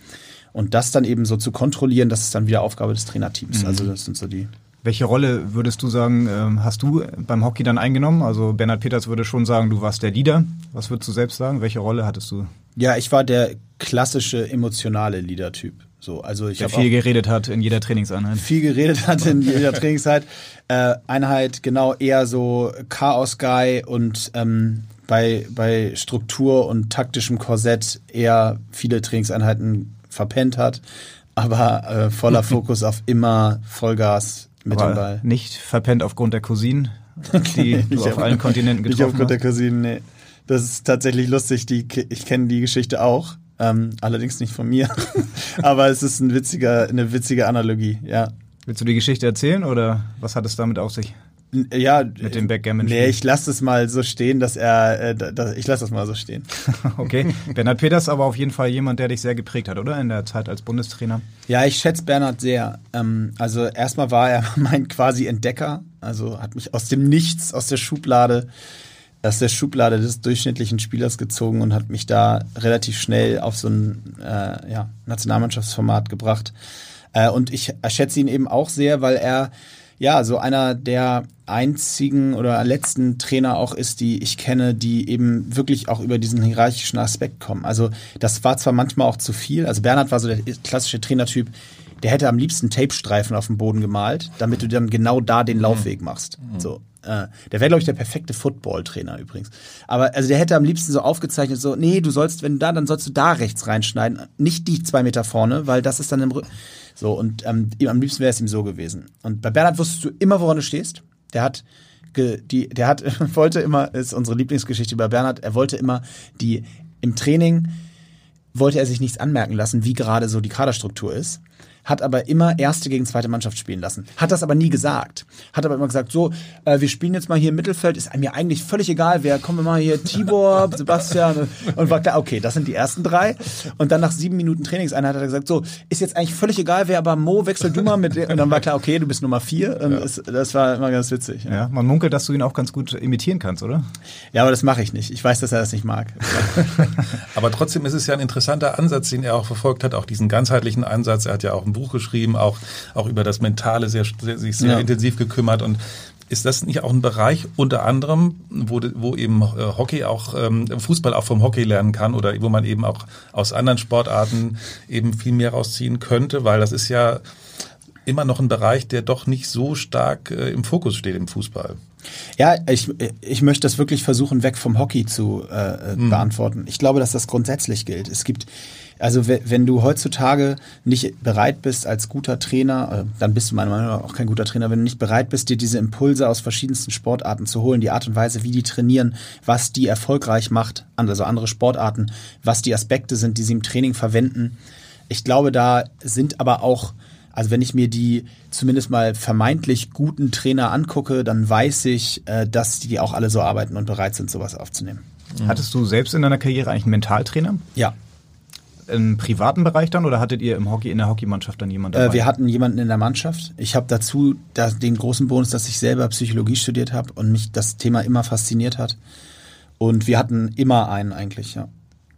S7: Und das dann eben so zu kontrollieren, das ist dann wieder Aufgabe des Trainerteams.
S2: Mhm.
S7: Also das sind so die.
S2: Welche Rolle würdest du sagen, ähm, hast du beim Hockey dann eingenommen? Also Bernhard Peters würde schon sagen, du warst der Leader. Was würdest du selbst sagen? Welche Rolle hattest du?
S7: Ja, ich war der klassische emotionale Leader-Typ. So, also ich
S2: der viel geredet hat in jeder Trainingseinheit.
S7: Viel geredet hat in jeder Trainingseinheit. Äh, Einheit genau eher so Chaos-Guy und ähm, bei, bei Struktur und taktischem Korsett eher viele Trainingseinheiten verpennt hat, aber äh, voller Fokus auf immer Vollgas mit dem Ball.
S2: Nicht verpennt aufgrund der Cousinen, die du auf allen Kontinenten getroffen
S7: Nicht aufgrund
S2: hast.
S7: der Cousinen, nee. Das ist tatsächlich lustig. Die, ich kenne die Geschichte auch. Ähm, allerdings nicht von mir. Aber es ist ein witziger, eine witzige Analogie, ja.
S2: Willst du die Geschichte erzählen oder was hat es damit auf sich?
S7: Ja,
S2: mit dem Backgammon.
S7: Nee, ich lasse es mal so stehen, dass er, äh, da, ich lasse das mal so stehen.
S2: okay. Bernhard Peters aber auf jeden Fall jemand, der dich sehr geprägt hat, oder? In der Zeit als Bundestrainer.
S7: Ja, ich schätze Bernhard sehr. Ähm, also erstmal war er mein quasi Entdecker. Also hat mich aus dem Nichts, aus der Schublade, aus der Schublade des durchschnittlichen Spielers gezogen und hat mich da relativ schnell auf so ein äh, ja, Nationalmannschaftsformat gebracht. Äh, und ich schätze ihn eben auch sehr, weil er ja, so einer der einzigen oder letzten Trainer auch ist, die ich kenne, die eben wirklich auch über diesen hierarchischen Aspekt kommen. Also das war zwar manchmal auch zu viel. Also Bernhard war so der klassische Trainertyp, der hätte am liebsten Tapestreifen auf dem Boden gemalt, damit du dann genau da den Laufweg machst. Mhm. So. Äh, der wäre, glaube ich, der perfekte Football-Trainer übrigens. Aber also der hätte am liebsten so aufgezeichnet, so, nee, du sollst, wenn du da, dann sollst du da rechts reinschneiden, nicht die zwei Meter vorne, weil das ist dann im Rücken. So, und ähm, am liebsten wäre es ihm so gewesen. Und bei Bernhard wusstest du immer, woran du stehst. Der hat die, der hat, wollte immer, ist unsere Lieblingsgeschichte bei Bernhard, er wollte immer die im Training wollte er sich nichts anmerken lassen, wie gerade so die Kaderstruktur ist hat aber immer erste gegen zweite Mannschaft spielen lassen. Hat das aber nie gesagt. Hat aber immer gesagt, so, äh, wir spielen jetzt mal hier im Mittelfeld, ist mir eigentlich völlig egal, wer, kommen wir mal hier, Tibor, Sebastian und war klar, okay, das sind die ersten drei. Und dann nach sieben Minuten Trainingseinheit hat er gesagt, so, ist jetzt eigentlich völlig egal, wer, aber Mo, wechsel du mal mit Und dann war klar, okay, du bist Nummer vier. Und ja. es, das war immer ganz witzig.
S2: Ja. ja, man munkelt, dass du ihn auch ganz gut imitieren kannst, oder?
S7: Ja, aber das mache ich nicht. Ich weiß, dass er das nicht mag.
S3: aber trotzdem ist es ja ein interessanter Ansatz, den er auch verfolgt hat, auch diesen ganzheitlichen Ansatz. Er hat ja auch ein Buch geschrieben, auch, auch über das Mentale sehr, sehr sich sehr ja. intensiv gekümmert und ist das nicht auch ein Bereich unter anderem, wo, wo eben äh, Hockey auch, ähm, Fußball auch vom Hockey lernen kann oder wo man eben auch aus anderen Sportarten eben viel mehr rausziehen könnte, weil das ist ja immer noch ein Bereich, der doch nicht so stark äh, im Fokus steht im Fußball.
S7: Ja, ich, ich möchte das wirklich versuchen, weg vom Hockey zu äh, mhm. beantworten. Ich glaube, dass das grundsätzlich gilt. Es gibt also wenn du heutzutage nicht bereit bist als guter Trainer, dann bist du meiner Meinung nach auch kein guter Trainer, wenn du nicht bereit bist, dir diese Impulse aus verschiedensten Sportarten zu holen, die Art und Weise, wie die trainieren, was die erfolgreich macht, also andere Sportarten, was die Aspekte sind, die sie im Training verwenden. Ich glaube, da sind aber auch also wenn ich mir die zumindest mal vermeintlich guten Trainer angucke, dann weiß ich, äh, dass die auch alle so arbeiten und bereit sind, sowas aufzunehmen.
S2: Hattest du selbst in deiner Karriere eigentlich einen Mentaltrainer?
S7: Ja
S2: im privaten Bereich dann oder hattet ihr im Hockey in der Hockeymannschaft dann jemanden dabei?
S7: Äh, wir hatten jemanden in der Mannschaft. Ich habe dazu da, den großen Bonus, dass ich selber Psychologie studiert habe und mich das Thema immer fasziniert hat. Und wir hatten immer einen eigentlich, ja.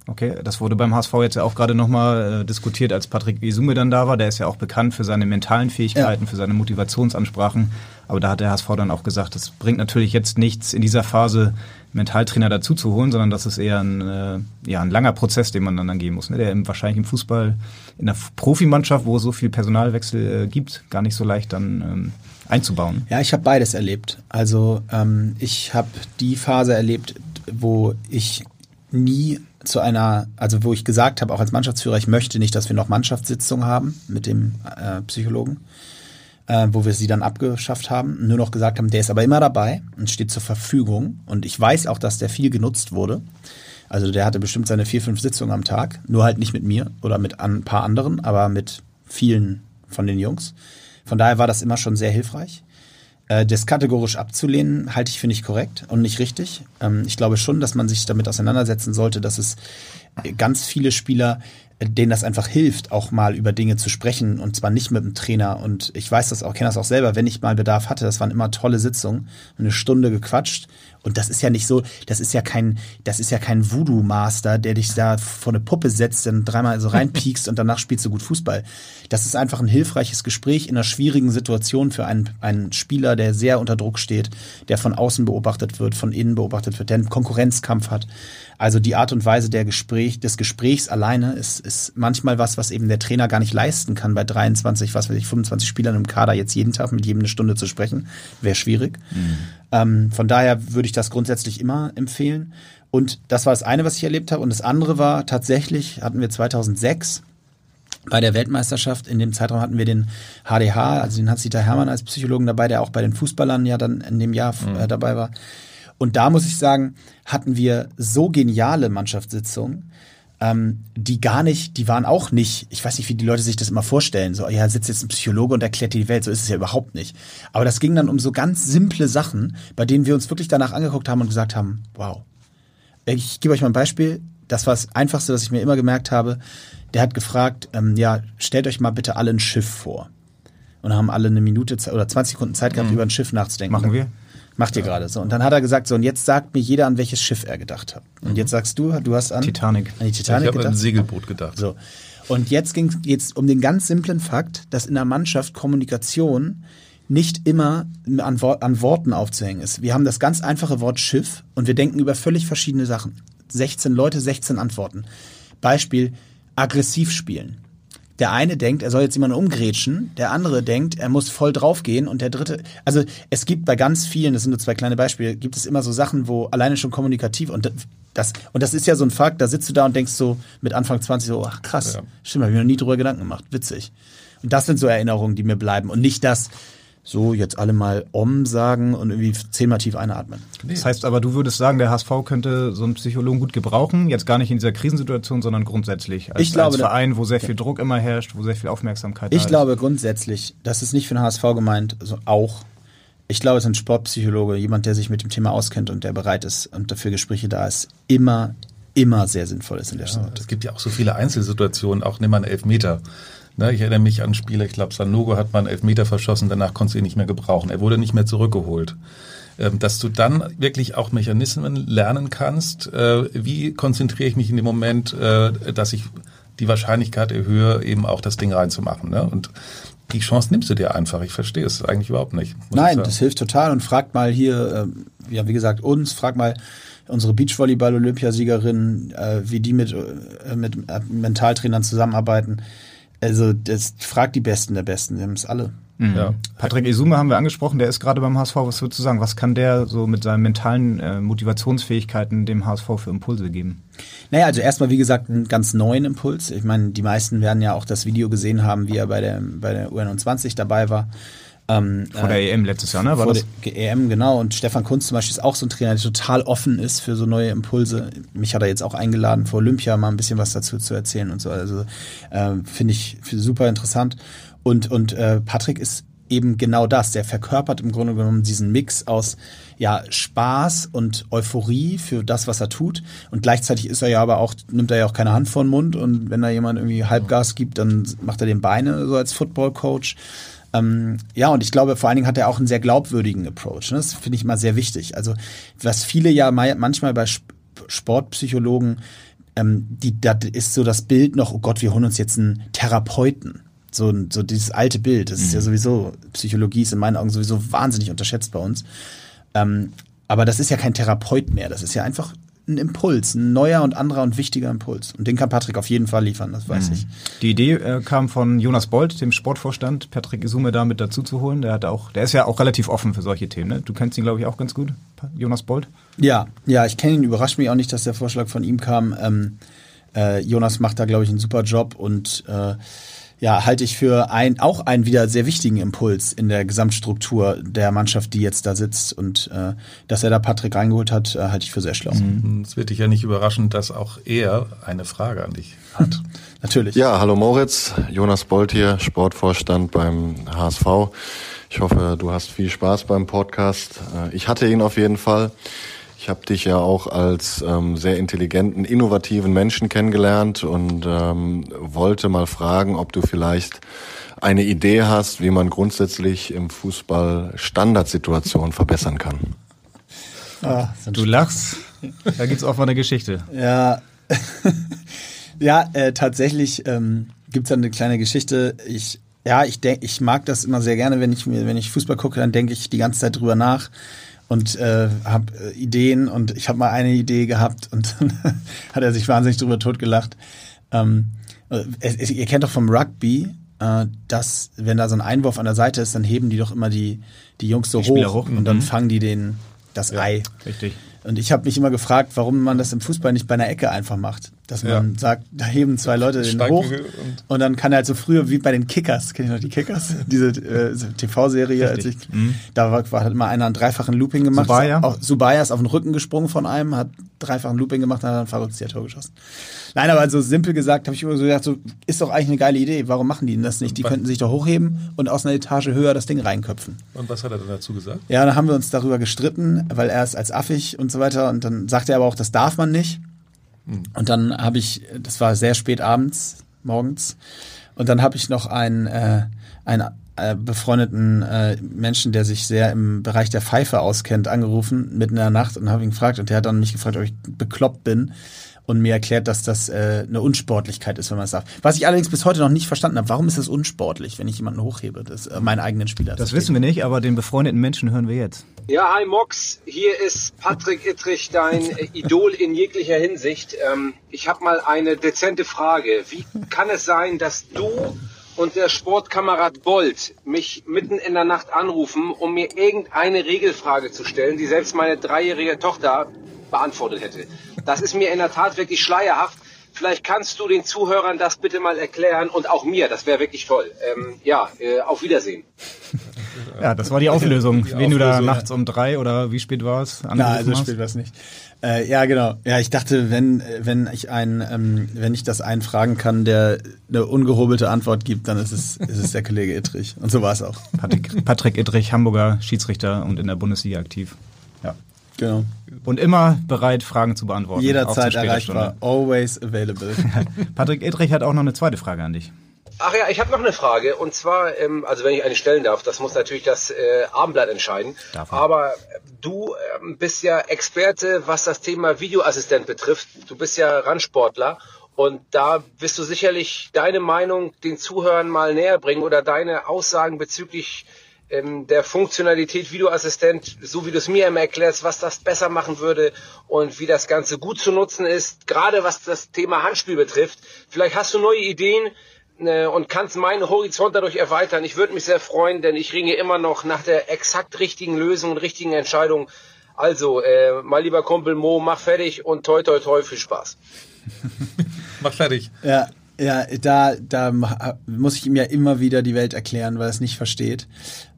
S2: Okay, das wurde beim HSV jetzt ja auch gerade nochmal äh, diskutiert, als Patrick Isume dann da war. Der ist ja auch bekannt für seine mentalen Fähigkeiten, ja. für seine Motivationsansprachen. Aber da hat der HSV dann auch gesagt, das bringt natürlich jetzt nichts in dieser Phase Mentaltrainer dazu zu holen, sondern das ist eher ein, äh, ja, ein langer Prozess, den man dann, dann gehen muss. Ne? Der im, wahrscheinlich im Fußball, in der Profimannschaft, wo es so viel Personalwechsel äh, gibt, gar nicht so leicht dann ähm, einzubauen.
S7: Ja, ich habe beides erlebt. Also ähm, ich habe die Phase erlebt, wo ich nie zu einer, also wo ich gesagt habe, auch als Mannschaftsführer, ich möchte nicht, dass wir noch Mannschaftssitzungen haben mit dem äh, Psychologen äh, wo wir sie dann abgeschafft haben, nur noch gesagt haben, der ist aber immer dabei und steht zur Verfügung. Und ich weiß auch, dass der viel genutzt wurde. Also der hatte bestimmt seine vier, fünf Sitzungen am Tag, nur halt nicht mit mir oder mit ein paar anderen, aber mit vielen von den Jungs. Von daher war das immer schon sehr hilfreich. Äh, das kategorisch abzulehnen, halte ich für nicht korrekt und nicht richtig. Ähm, ich glaube schon, dass man sich damit auseinandersetzen sollte, dass es ganz viele Spieler denen das einfach hilft, auch mal über Dinge zu sprechen und zwar nicht mit dem Trainer. Und ich weiß das auch, kenne das auch selber, wenn ich mal Bedarf hatte, das waren immer tolle Sitzungen, eine Stunde gequatscht. Und das ist ja nicht so, das ist ja kein, das ist ja kein Voodoo-Master, der dich da vor eine Puppe setzt, dann dreimal so reinpiekst und danach spielst du gut Fußball. Das ist einfach ein hilfreiches Gespräch in einer schwierigen Situation für einen, einen Spieler, der sehr unter Druck steht, der von außen beobachtet wird, von innen beobachtet wird, der einen Konkurrenzkampf hat. Also die Art und Weise der Gespräch, des Gesprächs alleine ist, ist manchmal was, was eben der Trainer gar nicht leisten kann, bei 23, was weiß ich, 25 Spielern im Kader jetzt jeden Tag mit jedem eine Stunde zu sprechen. Wäre schwierig. Mhm. Ähm, von daher würde ich das grundsätzlich immer empfehlen. Und das war das eine, was ich erlebt habe. Und das andere war tatsächlich, hatten wir 2006 bei der Weltmeisterschaft. In dem Zeitraum hatten wir den HDH, also den Hans-Dieter Hermann als Psychologen dabei, der auch bei den Fußballern ja dann in dem Jahr mhm. äh, dabei war. Und da muss ich sagen, hatten wir so geniale Mannschaftssitzungen, ähm, die gar nicht, die waren auch nicht, ich weiß nicht, wie die Leute sich das immer vorstellen, so, ja, sitzt jetzt ein Psychologe und erklärt dir die Welt, so ist es ja überhaupt nicht. Aber das ging dann um so ganz simple Sachen, bei denen wir uns wirklich danach angeguckt haben und gesagt haben, wow. Ich gebe euch mal ein Beispiel, das war das Einfachste, was ich mir immer gemerkt habe. Der hat gefragt, ähm, ja, stellt euch mal bitte alle ein Schiff vor. Und haben alle eine Minute oder 20 Sekunden Zeit gehabt, mhm. über ein Schiff nachzudenken.
S2: Machen wir.
S7: Macht ihr gerade so. Und dann hat er gesagt, so, und jetzt sagt mir jeder, an welches Schiff er gedacht hat. Und jetzt sagst du, du hast an
S2: Titanic.
S7: An die Titanic
S3: ich habe an ein Segelboot gedacht.
S7: So. Und jetzt ging es jetzt um den ganz simplen Fakt, dass in der Mannschaft Kommunikation nicht immer an, Wor an Worten aufzuhängen ist. Wir haben das ganz einfache Wort Schiff und wir denken über völlig verschiedene Sachen. 16 Leute, 16 Antworten. Beispiel, aggressiv spielen. Der eine denkt, er soll jetzt jemanden umgrätschen, der andere denkt, er muss voll draufgehen und der dritte, also es gibt bei ganz vielen, das sind nur zwei kleine Beispiele, gibt es immer so Sachen, wo alleine schon kommunikativ und das, und das ist ja so ein Fakt, da sitzt du da und denkst so mit Anfang 20 so, ach krass, ja. stimmt, habe ich mir noch nie drüber Gedanken gemacht, witzig. Und das sind so Erinnerungen, die mir bleiben und nicht das, so jetzt alle mal Om sagen und irgendwie zehnmal tief einatmen.
S2: Das heißt aber, du würdest sagen, der HSV könnte so einen Psychologen gut gebrauchen, jetzt gar nicht in dieser Krisensituation, sondern grundsätzlich als,
S7: ich glaube,
S2: als Verein, wo sehr viel Druck immer herrscht, wo sehr viel Aufmerksamkeit
S7: Ich glaube grundsätzlich, das ist nicht für den HSV gemeint, also auch. Ich glaube, es ist ein Sportpsychologe, jemand, der sich mit dem Thema auskennt und der bereit ist und dafür Gespräche da ist, immer, immer sehr sinnvoll ist in der
S3: ja, Es gibt ja auch so viele Einzelsituationen, auch nimm mal einen Elfmeter. Ne, ich erinnere mich an Spiele, ich glaube, Sanogo hat mal einen Elfmeter verschossen, danach konnte ihn nicht mehr gebrauchen. Er wurde nicht mehr zurückgeholt. Ähm, dass du dann wirklich auch Mechanismen lernen kannst, äh, wie konzentriere ich mich in dem Moment, äh, dass ich die Wahrscheinlichkeit erhöhe, eben auch das Ding reinzumachen. Ne? Und die Chance nimmst du dir einfach. Ich verstehe es eigentlich überhaupt nicht.
S7: Nein, das hilft total. Und fragt mal hier, äh, ja, wie gesagt, uns, frag mal unsere Beachvolleyball-Olympiasiegerin, äh, wie die mit, äh, mit Mentaltrainern zusammenarbeiten. Also das fragt die Besten der Besten, die haben es alle.
S2: Mhm. Ja. Patrick Isume haben wir angesprochen, der ist gerade beim HSV. Was würdest du sagen? Was kann der so mit seinen mentalen äh, Motivationsfähigkeiten dem HSV für Impulse geben?
S7: Naja, also erstmal, wie gesagt, einen ganz neuen Impuls. Ich meine, die meisten werden ja auch das Video gesehen haben, wie er bei der, bei der UN20 dabei war.
S2: Ähm, vor der äh, EM letztes Jahr, ne?
S7: War vor das? der EM, genau. Und Stefan Kunz zum Beispiel ist auch so ein Trainer, der total offen ist für so neue Impulse. Mich hat er jetzt auch eingeladen, vor Olympia mal ein bisschen was dazu zu erzählen und so. Also äh, finde ich super interessant. Und, und äh, Patrick ist eben genau das. Der verkörpert im Grunde genommen diesen Mix aus ja, Spaß und Euphorie für das, was er tut. Und gleichzeitig ist er ja aber auch, nimmt er ja auch keine Hand vor den Mund. Und wenn da jemand irgendwie Halbgas gibt, dann macht er den Beine so als Football-Coach. Ähm, ja, und ich glaube, vor allen Dingen hat er auch einen sehr glaubwürdigen Approach. Ne? Das finde ich mal sehr wichtig. Also, was viele ja manchmal bei Sportpsychologen, ähm, die, da ist so das Bild noch, oh Gott, wir holen uns jetzt einen Therapeuten. So, so dieses alte Bild. Das ist ja mhm. sowieso, Psychologie ist in meinen Augen sowieso wahnsinnig unterschätzt bei uns. Ähm, aber das ist ja kein Therapeut mehr. Das ist ja einfach ein Impuls, ein neuer und anderer und wichtiger Impuls. Und den kann Patrick auf jeden Fall liefern, das weiß mhm. ich.
S2: Die Idee äh, kam von Jonas Bold, dem Sportvorstand, Patrick Isume da mit dazu zu holen. Der hat auch, der ist ja auch relativ offen für solche Themen. Ne? Du kennst ihn, glaube ich, auch ganz gut, Jonas Bold.
S7: Ja, ja, ich kenne ihn. Überrascht mich auch nicht, dass der Vorschlag von ihm kam. Ähm, äh, Jonas macht da, glaube ich, einen super Job und äh, ja, halte ich für ein, auch einen wieder sehr wichtigen Impuls in der Gesamtstruktur der Mannschaft, die jetzt da sitzt. Und äh, dass er da Patrick reingeholt hat, äh, halte ich für sehr schlau.
S3: Mhm. Es wird dich ja nicht überraschen, dass auch er eine Frage an dich hat.
S7: Natürlich.
S10: Ja, hallo Moritz, Jonas Bolt hier, Sportvorstand beim HSV. Ich hoffe, du hast viel Spaß beim Podcast. Äh, ich hatte ihn auf jeden Fall. Ich habe dich ja auch als ähm, sehr intelligenten, innovativen Menschen kennengelernt und ähm, wollte mal fragen, ob du vielleicht eine Idee hast, wie man grundsätzlich im Fußball Standardsituationen verbessern kann.
S2: Ah, du lachst. Da gibt's auch mal eine Geschichte.
S7: Ja, ja äh, tatsächlich ähm, gibt's da eine kleine Geschichte. Ich ja, ich denke, ich mag das immer sehr gerne, wenn ich mir, wenn ich Fußball gucke, dann denke ich die ganze Zeit drüber nach und äh, habe äh, Ideen und ich habe mal eine Idee gehabt und dann hat er sich wahnsinnig drüber totgelacht. Ähm, äh, ihr kennt doch vom Rugby, äh, dass wenn da so ein Einwurf an der Seite ist, dann heben die doch immer die die Jungs so die hoch, hoch, und dann mhm. fangen die den das ja, Ei.
S2: Richtig.
S7: Und ich habe mich immer gefragt, warum man das im Fußball nicht bei einer Ecke einfach macht. Dass man ja. sagt, da heben zwei Leute den hoch und, und, dann kann er halt so früher wie bei den Kickers, kenn ich noch die Kickers? Diese äh, TV-Serie, als ich, mhm. da war, hat immer einer einen dreifachen Looping gemacht. Subaya? Auch, Subaya ist auf den Rücken gesprungen von einem, hat dreifachen Looping gemacht und hat dann ein verrücktes Tor geschossen. Nein, aber so simpel gesagt, habe ich immer so gedacht, so ist doch eigentlich eine geile Idee. Warum machen die denn das nicht? Die könnten sich doch hochheben und aus einer Etage höher das Ding reinköpfen.
S3: Und was hat er dann dazu gesagt?
S7: Ja, dann haben wir uns darüber gestritten, weil er ist als affig und so weiter. Und dann sagt er aber auch, das darf man nicht. Und dann habe ich, das war sehr spät abends, morgens, und dann habe ich noch einen, äh, einen äh, befreundeten äh, Menschen, der sich sehr im Bereich der Pfeife auskennt, angerufen mitten in der Nacht und habe ihn gefragt. Und der hat dann mich gefragt, ob ich bekloppt bin und mir erklärt, dass das äh, eine Unsportlichkeit ist, wenn man es sagt. Was ich allerdings bis heute noch nicht verstanden habe, warum ist das unsportlich, wenn ich jemanden hochhebe, das äh, meinen eigenen Spieler?
S2: Das, das wissen wir nicht, aber den befreundeten Menschen hören wir jetzt.
S11: Ja, hi Mox, hier ist Patrick Ittrich, dein Idol in jeglicher Hinsicht. Ähm, ich habe mal eine dezente Frage. Wie kann es sein, dass du und der Sportkamerad Bolt mich mitten in der Nacht anrufen, um mir irgendeine Regelfrage zu stellen, die selbst meine dreijährige Tochter beantwortet hätte. Das ist mir in der Tat wirklich schleierhaft. Vielleicht kannst du den Zuhörern das bitte mal erklären und auch mir, das wäre wirklich toll. Ähm, ja, äh, auf Wiedersehen.
S2: Ja, das war die Auflösung. Die Wen Auflösung, du da nachts um drei oder wie spät war es?
S7: Na, also spät war es nicht. Äh, ja, genau. Ja, ich dachte, wenn wenn ich einen, ähm, wenn ich das einen fragen kann, der eine ungehobelte Antwort gibt, dann ist es ist es der Kollege Ittrich. Und so war es auch.
S2: Patrick, Patrick Ittrich, Hamburger Schiedsrichter und in der Bundesliga aktiv.
S7: Genau.
S2: Und immer bereit, Fragen zu beantworten.
S7: Jederzeit erreichbar. Always available.
S2: Patrick Edrich hat auch noch eine zweite Frage an dich.
S11: Ach ja, ich habe noch eine Frage. Und zwar, ähm, also wenn ich eine stellen darf, das muss natürlich das äh, Abendblatt entscheiden. Darf Aber du ähm, bist ja Experte, was das Thema Videoassistent betrifft. Du bist ja Randsportler. Und da wirst du sicherlich deine Meinung den Zuhörern mal näher bringen oder deine Aussagen bezüglich ähm, der Funktionalität Videoassistent, so wie du es mir immer erklärst, was das besser machen würde und wie das Ganze gut zu nutzen ist, gerade was das Thema Handspiel betrifft. Vielleicht hast du neue Ideen äh, und kannst meinen Horizont dadurch erweitern. Ich würde mich sehr freuen, denn ich ringe immer noch nach der exakt richtigen Lösung und richtigen Entscheidung. Also, äh, mein lieber Kumpel Mo, mach fertig und toi toi toi, viel Spaß.
S3: mach fertig.
S7: Ja, ja, da, da muss ich ihm ja immer wieder die Welt erklären, weil er es nicht versteht.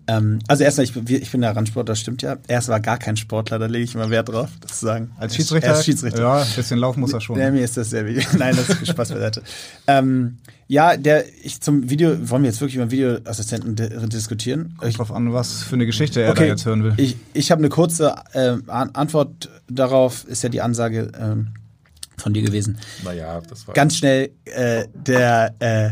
S7: Ähm, also erstmal, ich, ich bin der Randsportler, das stimmt ja. Er war gar kein Sportler, da lege ich immer Wert drauf, das zu sagen.
S2: Als Schiedsrichter? Er ist Schiedsrichter. Ja, ein bisschen laufen muss er schon.
S7: Ja, mir ist das sehr wichtig. Nein, das ist Spaß beiseite. ähm, ja, der, ich zum Video, wollen wir jetzt wirklich über Videoassistenten diskutieren?
S2: Kommt drauf an, was für eine Geschichte er okay, da jetzt hören will.
S7: Ich, ich habe eine kurze äh, Antwort darauf, ist ja die Ansage ähm, von dir gewesen.
S3: Naja, das war.
S7: Ganz schnell, äh, der, äh,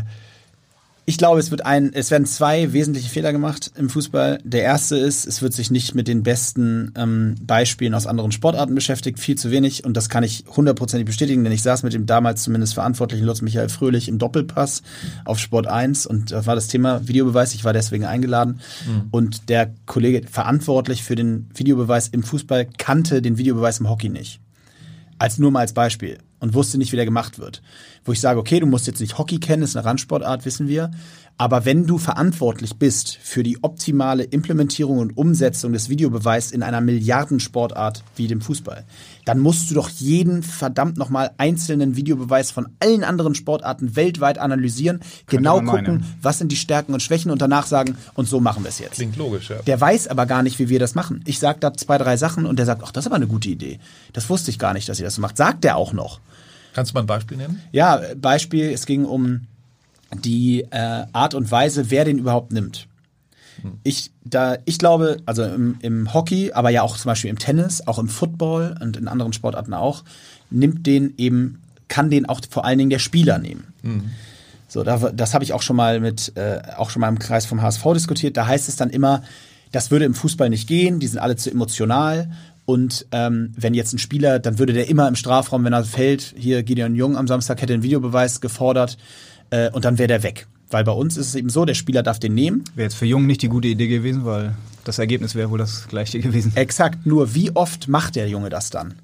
S7: ich glaube, es wird ein, es werden zwei wesentliche Fehler gemacht im Fußball. Der erste ist, es wird sich nicht mit den besten ähm, Beispielen aus anderen Sportarten beschäftigt, viel zu wenig. Und das kann ich hundertprozentig bestätigen, denn ich saß mit dem damals zumindest verantwortlichen Lutz Michael Fröhlich im Doppelpass auf Sport 1 und da war das Thema Videobeweis. Ich war deswegen eingeladen. Mhm. Und der Kollege verantwortlich für den Videobeweis im Fußball kannte den Videobeweis im Hockey nicht. Als nur mal als Beispiel und wusste nicht, wie der gemacht wird. Wo ich sage, okay, du musst jetzt nicht Hockey kennen, ist eine Randsportart, wissen wir. Aber wenn du verantwortlich bist für die optimale Implementierung und Umsetzung des Videobeweises in einer Milliardensportart wie dem Fußball, dann musst du doch jeden verdammt nochmal einzelnen Videobeweis von allen anderen Sportarten weltweit analysieren, Könnte genau gucken, was sind die Stärken und Schwächen und danach sagen, und so machen wir es jetzt.
S3: Klingt logisch, ja.
S7: Der weiß aber gar nicht, wie wir das machen. Ich sage da zwei, drei Sachen und der sagt, ach, das ist aber eine gute Idee. Das wusste ich gar nicht, dass ihr das macht. Sagt der auch noch.
S3: Kannst du mal ein Beispiel nennen?
S7: Ja, Beispiel, es ging um die äh, Art und Weise, wer den überhaupt nimmt. Ich, da, ich glaube, also im, im Hockey, aber ja auch zum Beispiel im Tennis, auch im Football und in anderen Sportarten auch, nimmt den eben, kann den auch vor allen Dingen der Spieler nehmen.
S3: Mhm.
S7: So, da, das habe ich auch schon mal mit, äh, auch schon mal im Kreis vom HSV diskutiert. Da heißt es dann immer, das würde im Fußball nicht gehen, die sind alle zu emotional. Und ähm, wenn jetzt ein Spieler, dann würde der immer im Strafraum, wenn er fällt, hier Gideon Jung am Samstag hätte einen Videobeweis gefordert äh, und dann wäre der weg. Weil bei uns ist es eben so, der Spieler darf den nehmen.
S2: Wäre jetzt für Jung nicht die gute Idee gewesen, weil das Ergebnis wäre wohl das gleiche gewesen.
S7: Exakt, nur wie oft macht der Junge das dann?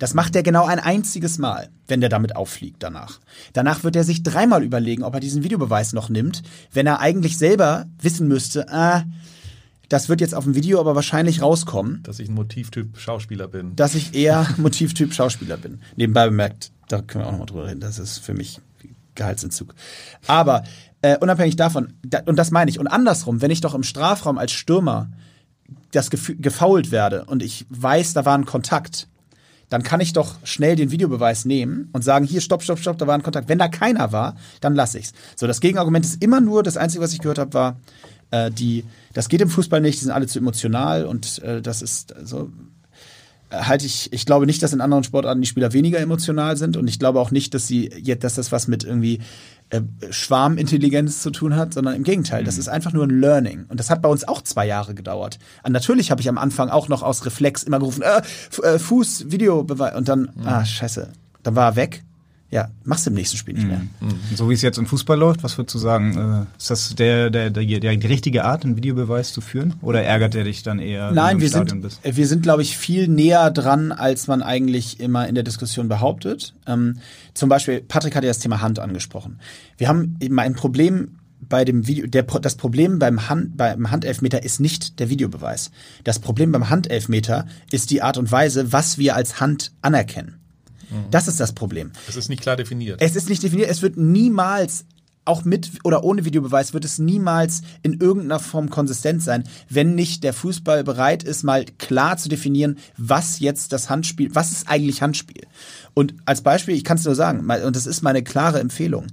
S7: Das macht er genau ein einziges Mal, wenn der damit auffliegt danach. Danach wird er sich dreimal überlegen, ob er diesen Videobeweis noch nimmt, wenn er eigentlich selber wissen müsste, ah, das wird jetzt auf dem Video aber wahrscheinlich rauskommen.
S3: Dass ich ein Motivtyp Schauspieler bin.
S7: Dass ich eher Motivtyp Schauspieler bin. Nebenbei bemerkt, da können wir auch nochmal drüber reden, das ist für mich Gehaltsentzug. Aber äh, unabhängig davon, da, und das meine ich, und andersrum, wenn ich doch im Strafraum als Stürmer das gefault werde und ich weiß, da war ein Kontakt, dann kann ich doch schnell den Videobeweis nehmen und sagen, hier, stopp, stopp, stopp, da war ein Kontakt. Wenn da keiner war, dann lasse ich's. So, das Gegenargument ist immer nur, das Einzige, was ich gehört habe, war, äh, die, das geht im Fußball nicht, die sind alle zu emotional und äh, das ist so. Äh, halte ich, ich glaube nicht, dass in anderen Sportarten die Spieler weniger emotional sind und ich glaube auch nicht, dass sie dass das was mit irgendwie äh, Schwarmintelligenz zu tun hat, sondern im Gegenteil, das mhm. ist einfach nur ein Learning. Und das hat bei uns auch zwei Jahre gedauert. Und natürlich habe ich am Anfang auch noch aus Reflex immer gerufen, äh, äh, Fuß, Videobeweis und dann, mhm. ah, scheiße, dann war er weg ja, machst du im nächsten Spiel nicht mehr.
S2: Mhm. So wie es jetzt im Fußball läuft, was würdest du sagen? Äh, ist das der, der, der, der, die richtige Art, einen Videobeweis zu führen? Oder ärgert der dich dann eher?
S7: Nein, wir sind, bist? wir sind, glaube ich, viel näher dran, als man eigentlich immer in der Diskussion behauptet. Ähm, zum Beispiel, Patrick hat ja das Thema Hand angesprochen. Wir haben eben ein Problem bei dem Video, der, das Problem beim, Hand, beim Handelfmeter ist nicht der Videobeweis. Das Problem beim Handelfmeter ist die Art und Weise, was wir als Hand anerkennen. Mhm. Das ist das Problem.
S3: Es ist nicht klar definiert.
S7: Es ist nicht definiert. Es wird niemals auch mit oder ohne Videobeweis wird es niemals in irgendeiner Form konsistent sein, wenn nicht der Fußball bereit ist, mal klar zu definieren, was jetzt das Handspiel, was ist eigentlich Handspiel. Und als Beispiel, ich kann es nur sagen, und das ist meine klare Empfehlung.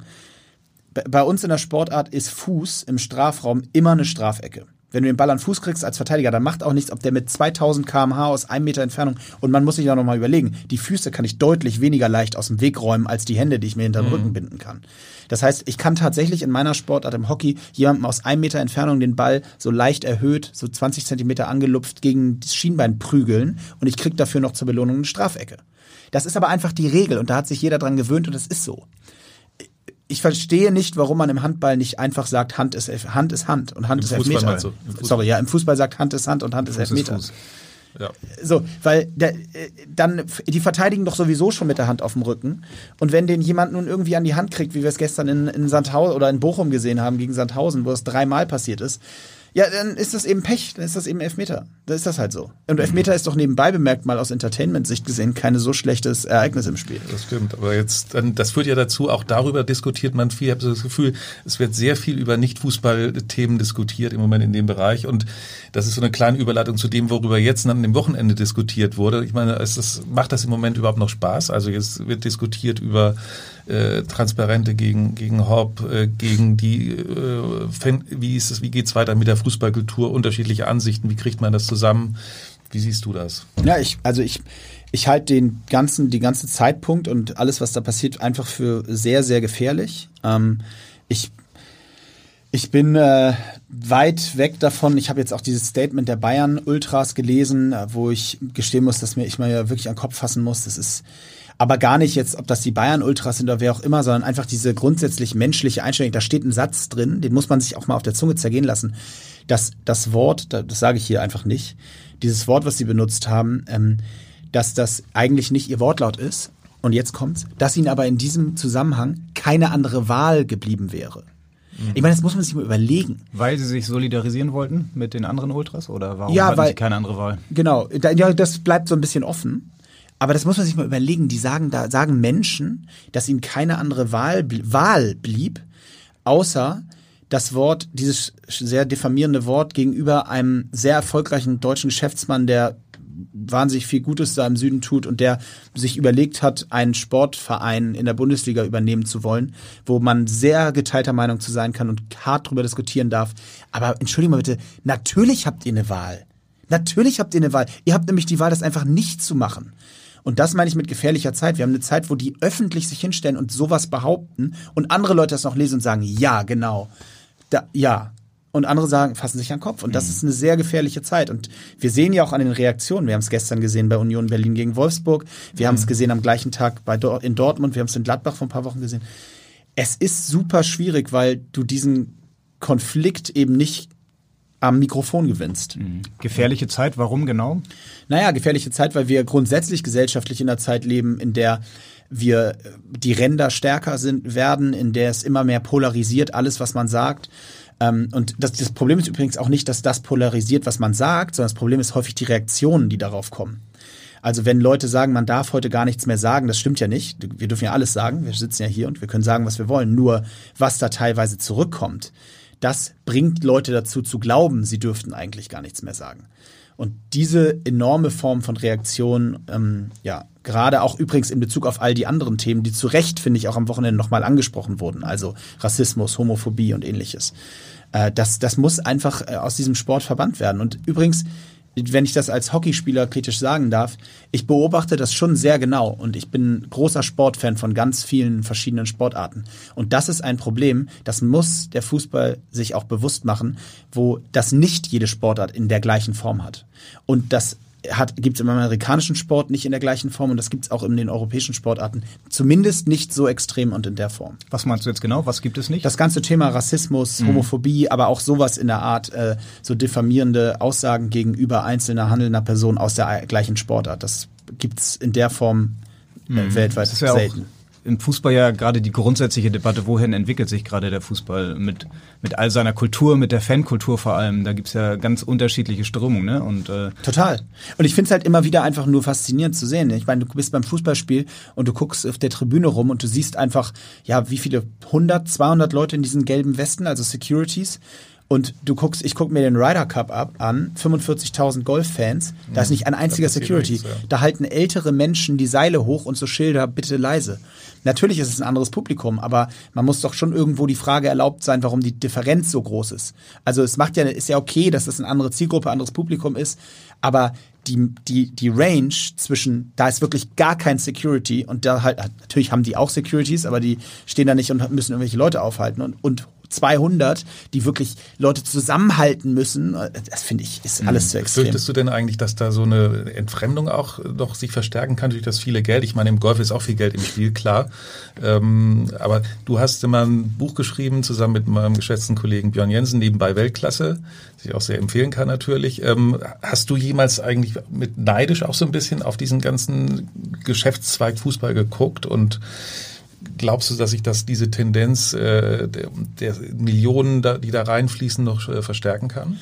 S7: Bei uns in der Sportart ist Fuß im Strafraum immer eine Strafecke. Wenn du den Ball an Fuß kriegst als Verteidiger, dann macht auch nichts, ob der mit 2000 km/h aus einem Meter Entfernung und man muss sich ja nochmal überlegen, die Füße kann ich deutlich weniger leicht aus dem Weg räumen als die Hände, die ich mir hinter den mhm. Rücken binden kann. Das heißt, ich kann tatsächlich in meiner Sportart im Hockey jemandem aus einem Meter Entfernung den Ball so leicht erhöht, so 20 Zentimeter angelupft gegen das Schienbein prügeln und ich krieg dafür noch zur Belohnung eine Strafecke. Das ist aber einfach die Regel und da hat sich jeder dran gewöhnt und das ist so ich verstehe nicht, warum man im Handball nicht einfach sagt, Hand ist Hand ist Hand und Hand Im ist Fußball Elfmeter. Sorry, ja, im Fußball sagt Hand ist Hand und Hand ist Fuß Elfmeter. Ist ja. So, weil der, äh, dann die verteidigen doch sowieso schon mit der Hand auf dem Rücken. Und wenn den jemand nun irgendwie an die Hand kriegt, wie wir es gestern in, in Sandhausen oder in Bochum gesehen haben gegen Sandhausen, wo es dreimal passiert ist, ja, dann ist das eben Pech, dann ist das eben Elfmeter. Dann ist das halt so. Und Elfmeter ist doch nebenbei bemerkt mal aus Entertainment-Sicht gesehen keine so schlechtes Ereignis im Spiel.
S3: Das stimmt, aber jetzt, das führt ja dazu, auch darüber diskutiert man viel. Ich habe so das Gefühl, es wird sehr viel über Nicht-Fußball-Themen diskutiert im Moment in dem Bereich und das ist so eine kleine Überleitung zu dem, worüber jetzt an dem Wochenende diskutiert wurde. Ich meine, es ist, macht das im Moment überhaupt noch Spaß? Also jetzt wird diskutiert über äh, Transparente gegen, gegen Hop, äh, gegen die, äh, Fan, wie ist es, wie geht's weiter mit der Fußballkultur, unterschiedliche Ansichten, wie kriegt man das zusammen? Wie siehst du das?
S7: Ja, ich, also ich, ich halte den ganzen, die ganze Zeitpunkt und alles, was da passiert, einfach für sehr, sehr gefährlich. Ähm, ich ich bin äh, weit weg davon. Ich habe jetzt auch dieses Statement der Bayern Ultras gelesen, äh, wo ich gestehen muss, dass mir ich mal ja wirklich an den Kopf fassen muss. Das ist aber gar nicht jetzt, ob das die Bayern-Ultras sind oder wer auch immer, sondern einfach diese grundsätzlich menschliche Einstellung. Da steht ein Satz drin, den muss man sich auch mal auf der Zunge zergehen lassen. dass das Wort, das sage ich hier einfach nicht, dieses Wort, was sie benutzt haben, ähm, dass das eigentlich nicht ihr Wortlaut ist. Und jetzt kommt's, dass ihnen aber in diesem Zusammenhang keine andere Wahl geblieben wäre. Mhm. Ich meine, das muss man sich mal überlegen.
S2: Weil sie sich solidarisieren wollten mit den anderen Ultras oder warum
S7: ja,
S2: hatten
S7: weil,
S2: sie keine andere Wahl?
S7: Genau, ja, das bleibt so ein bisschen offen. Aber das muss man sich mal überlegen. Die sagen da, sagen Menschen, dass ihnen keine andere Wahl, Wahl blieb, außer das Wort, dieses sehr diffamierende Wort gegenüber einem sehr erfolgreichen deutschen Geschäftsmann, der wahnsinnig viel Gutes da im Süden tut und der sich überlegt hat, einen Sportverein in der Bundesliga übernehmen zu wollen, wo man sehr geteilter Meinung zu sein kann und hart drüber diskutieren darf. Aber entschuldigung mal bitte, natürlich habt ihr eine Wahl. Natürlich habt ihr eine Wahl. Ihr habt nämlich die Wahl, das einfach nicht zu machen. Und das meine ich mit gefährlicher Zeit. Wir haben eine Zeit, wo die öffentlich sich hinstellen und sowas behaupten und andere Leute das noch lesen und sagen, ja, genau. Da, ja, und andere sagen, fassen sich an den Kopf. Und das mhm. ist eine sehr gefährliche Zeit. Und wir sehen ja auch an den Reaktionen. Wir haben es gestern gesehen bei Union Berlin gegen Wolfsburg. Wir mhm. haben es gesehen am gleichen Tag bei Dor in Dortmund. Wir haben es in Gladbach vor ein paar Wochen gesehen. Es ist super schwierig, weil du diesen Konflikt eben nicht am Mikrofon gewinnst. Mhm.
S2: Gefährliche Zeit, warum genau?
S7: Naja, gefährliche Zeit, weil wir grundsätzlich gesellschaftlich in einer Zeit leben, in der wir die Ränder stärker sind, werden, in der es immer mehr polarisiert, alles, was man sagt. Ähm, und das, das Problem ist übrigens auch nicht, dass das polarisiert, was man sagt, sondern das Problem ist häufig die Reaktionen, die darauf kommen. Also wenn Leute sagen, man darf heute gar nichts mehr sagen, das stimmt ja nicht. Wir dürfen ja alles sagen. Wir sitzen ja hier und wir können sagen, was wir wollen. Nur was da teilweise zurückkommt, das bringt Leute dazu zu glauben, sie dürften eigentlich gar nichts mehr sagen. Und diese enorme Form von Reaktion, ähm, ja, gerade auch übrigens in Bezug auf all die anderen Themen, die zu Recht, finde ich, auch am Wochenende nochmal angesprochen wurden, also Rassismus, Homophobie und ähnliches. Äh, das, das muss einfach äh, aus diesem Sport verbannt werden. Und übrigens, wenn ich das als Hockeyspieler kritisch sagen darf, ich beobachte das schon sehr genau und ich bin großer Sportfan von ganz vielen verschiedenen Sportarten. Und das ist ein Problem, das muss der Fußball sich auch bewusst machen, wo das nicht jede Sportart in der gleichen Form hat. Und das gibt es im amerikanischen Sport nicht in der gleichen Form und das gibt es auch in den europäischen Sportarten. Zumindest nicht so extrem und in der Form.
S2: Was meinst du jetzt genau? Was gibt es nicht?
S7: Das ganze Thema Rassismus, mhm. Homophobie, aber auch sowas in der Art, äh, so diffamierende Aussagen gegenüber einzelner handelnder Personen aus der gleichen Sportart. Das gibt es in der Form äh, mhm. weltweit
S2: das selten. Im Fußball ja gerade die grundsätzliche Debatte, wohin entwickelt sich gerade der Fußball mit, mit all seiner Kultur, mit der Fankultur vor allem. Da gibt's ja ganz unterschiedliche Strömungen. Ne? Und,
S7: äh Total. Und ich finde es halt immer wieder einfach nur faszinierend zu sehen. Ich meine, du bist beim Fußballspiel und du guckst auf der Tribüne rum und du siehst einfach, ja, wie viele 100, 200 Leute in diesen gelben Westen, also Securities, und du guckst, ich gucke mir den Ryder Cup ab an, 45.000 Golffans, da ist nicht ein einziger Security. Nichts, ja. Da halten ältere Menschen die Seile hoch und so Schilder, bitte leise. Natürlich ist es ein anderes Publikum, aber man muss doch schon irgendwo die Frage erlaubt sein, warum die Differenz so groß ist. Also es macht ja, ist ja okay, dass das eine andere Zielgruppe, anderes Publikum ist, aber die, die, die Range zwischen, da ist wirklich gar kein Security und da halt, natürlich haben die auch Securities, aber die stehen da nicht und müssen irgendwelche Leute aufhalten und, und 200, die wirklich Leute zusammenhalten müssen. Das finde ich, ist alles mhm. zu extrem.
S3: Fürchtest du denn eigentlich, dass da so eine Entfremdung auch noch sich verstärken kann durch das viele Geld? Ich meine, im Golf ist auch viel Geld im Spiel, klar. Ähm, aber du hast immer ein Buch geschrieben, zusammen mit meinem geschätzten Kollegen Björn Jensen, nebenbei Weltklasse, das ich auch sehr empfehlen kann natürlich. Ähm, hast du jemals eigentlich mit neidisch auch so ein bisschen auf diesen ganzen Geschäftszweig Fußball geguckt und glaubst du, dass sich das diese Tendenz äh, der, der Millionen, da, die da reinfließen, noch äh, verstärken kann?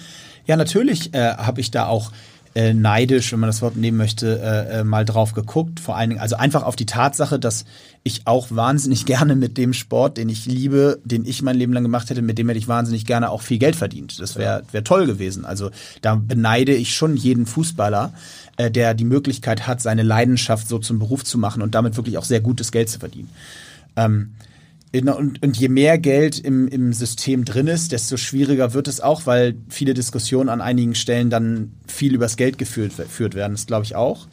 S7: Ja, natürlich äh, habe ich da auch äh, neidisch, wenn man das Wort nehmen möchte, äh, äh, mal drauf geguckt. Vor allen Dingen, also einfach auf die Tatsache, dass ich auch wahnsinnig gerne mit dem Sport, den ich liebe, den ich mein Leben lang gemacht hätte, mit dem hätte ich wahnsinnig gerne auch viel Geld verdient. Das wäre wär toll gewesen. Also da beneide ich schon jeden Fußballer, äh, der die Möglichkeit hat, seine Leidenschaft so zum Beruf zu machen und damit wirklich auch sehr gutes Geld zu verdienen. Ähm, und, und je mehr Geld im, im System drin ist, desto schwieriger wird es auch, weil viele Diskussionen an einigen Stellen dann viel übers Geld geführt, geführt werden. Das glaube ich auch.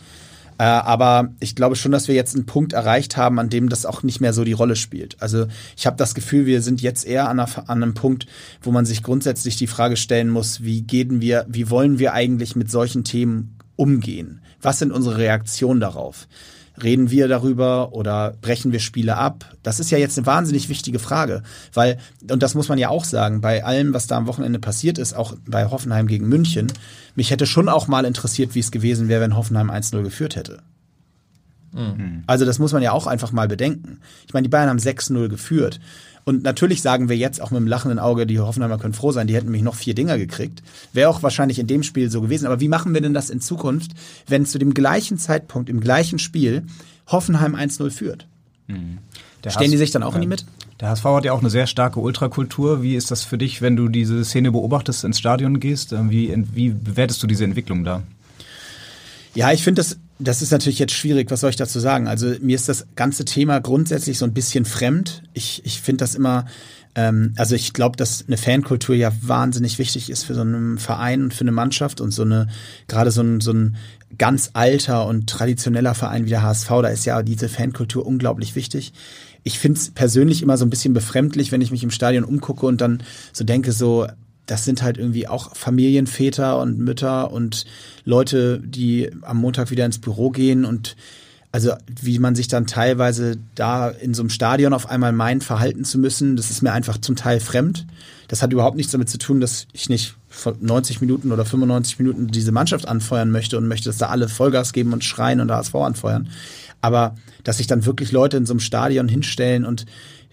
S7: Äh, aber ich glaube schon, dass wir jetzt einen Punkt erreicht haben, an dem das auch nicht mehr so die Rolle spielt. Also ich habe das Gefühl, wir sind jetzt eher an, einer, an, einem Punkt, wo man sich grundsätzlich die Frage stellen muss, wie gehen wir, wie wollen wir eigentlich mit solchen Themen umgehen? Was sind unsere Reaktionen darauf? Reden wir darüber oder brechen wir Spiele ab? Das ist ja jetzt eine wahnsinnig wichtige Frage, weil, und das muss man ja auch sagen, bei allem, was da am Wochenende passiert ist, auch bei Hoffenheim gegen München, mich hätte schon auch mal interessiert, wie es gewesen wäre, wenn Hoffenheim 1-0 geführt hätte. Mhm. Also das muss man ja auch einfach mal bedenken. Ich meine, die Bayern haben 6-0 geführt. Und natürlich sagen wir jetzt auch mit dem lachenden Auge, die Hoffenheimer können froh sein, die hätten nämlich noch vier Dinger gekriegt. Wäre auch wahrscheinlich in dem Spiel so gewesen. Aber wie machen wir denn das in Zukunft, wenn zu dem gleichen Zeitpunkt, im gleichen Spiel, Hoffenheim 1-0 führt? Mhm. Stellen die sich dann auch in die Mitte?
S2: Der HSV hat ja auch eine sehr starke Ultrakultur. Wie ist das für dich, wenn du diese Szene beobachtest, ins Stadion gehst? Wie, wie bewertest du diese Entwicklung da?
S7: Ja, ich finde das, das ist natürlich jetzt schwierig. Was soll ich dazu sagen? Also mir ist das ganze Thema grundsätzlich so ein bisschen fremd. Ich, ich finde das immer, ähm, also ich glaube, dass eine Fankultur ja wahnsinnig wichtig ist für so einen Verein und für eine Mannschaft und so eine, gerade so ein, so ein ganz alter und traditioneller Verein wie der HSV, da ist ja diese Fankultur unglaublich wichtig. Ich finde es persönlich immer so ein bisschen befremdlich, wenn ich mich im Stadion umgucke und dann so denke, so, das sind halt irgendwie auch Familienväter und Mütter und Leute, die am Montag wieder ins Büro gehen und also wie man sich dann teilweise da in so einem Stadion auf einmal meint, verhalten zu müssen, das ist mir einfach zum Teil fremd. Das hat überhaupt nichts damit zu tun, dass ich nicht 90 Minuten oder 95 Minuten diese Mannschaft anfeuern möchte und möchte, dass da alle Vollgas geben und schreien und HSV anfeuern. Aber dass sich dann wirklich Leute in so einem Stadion hinstellen und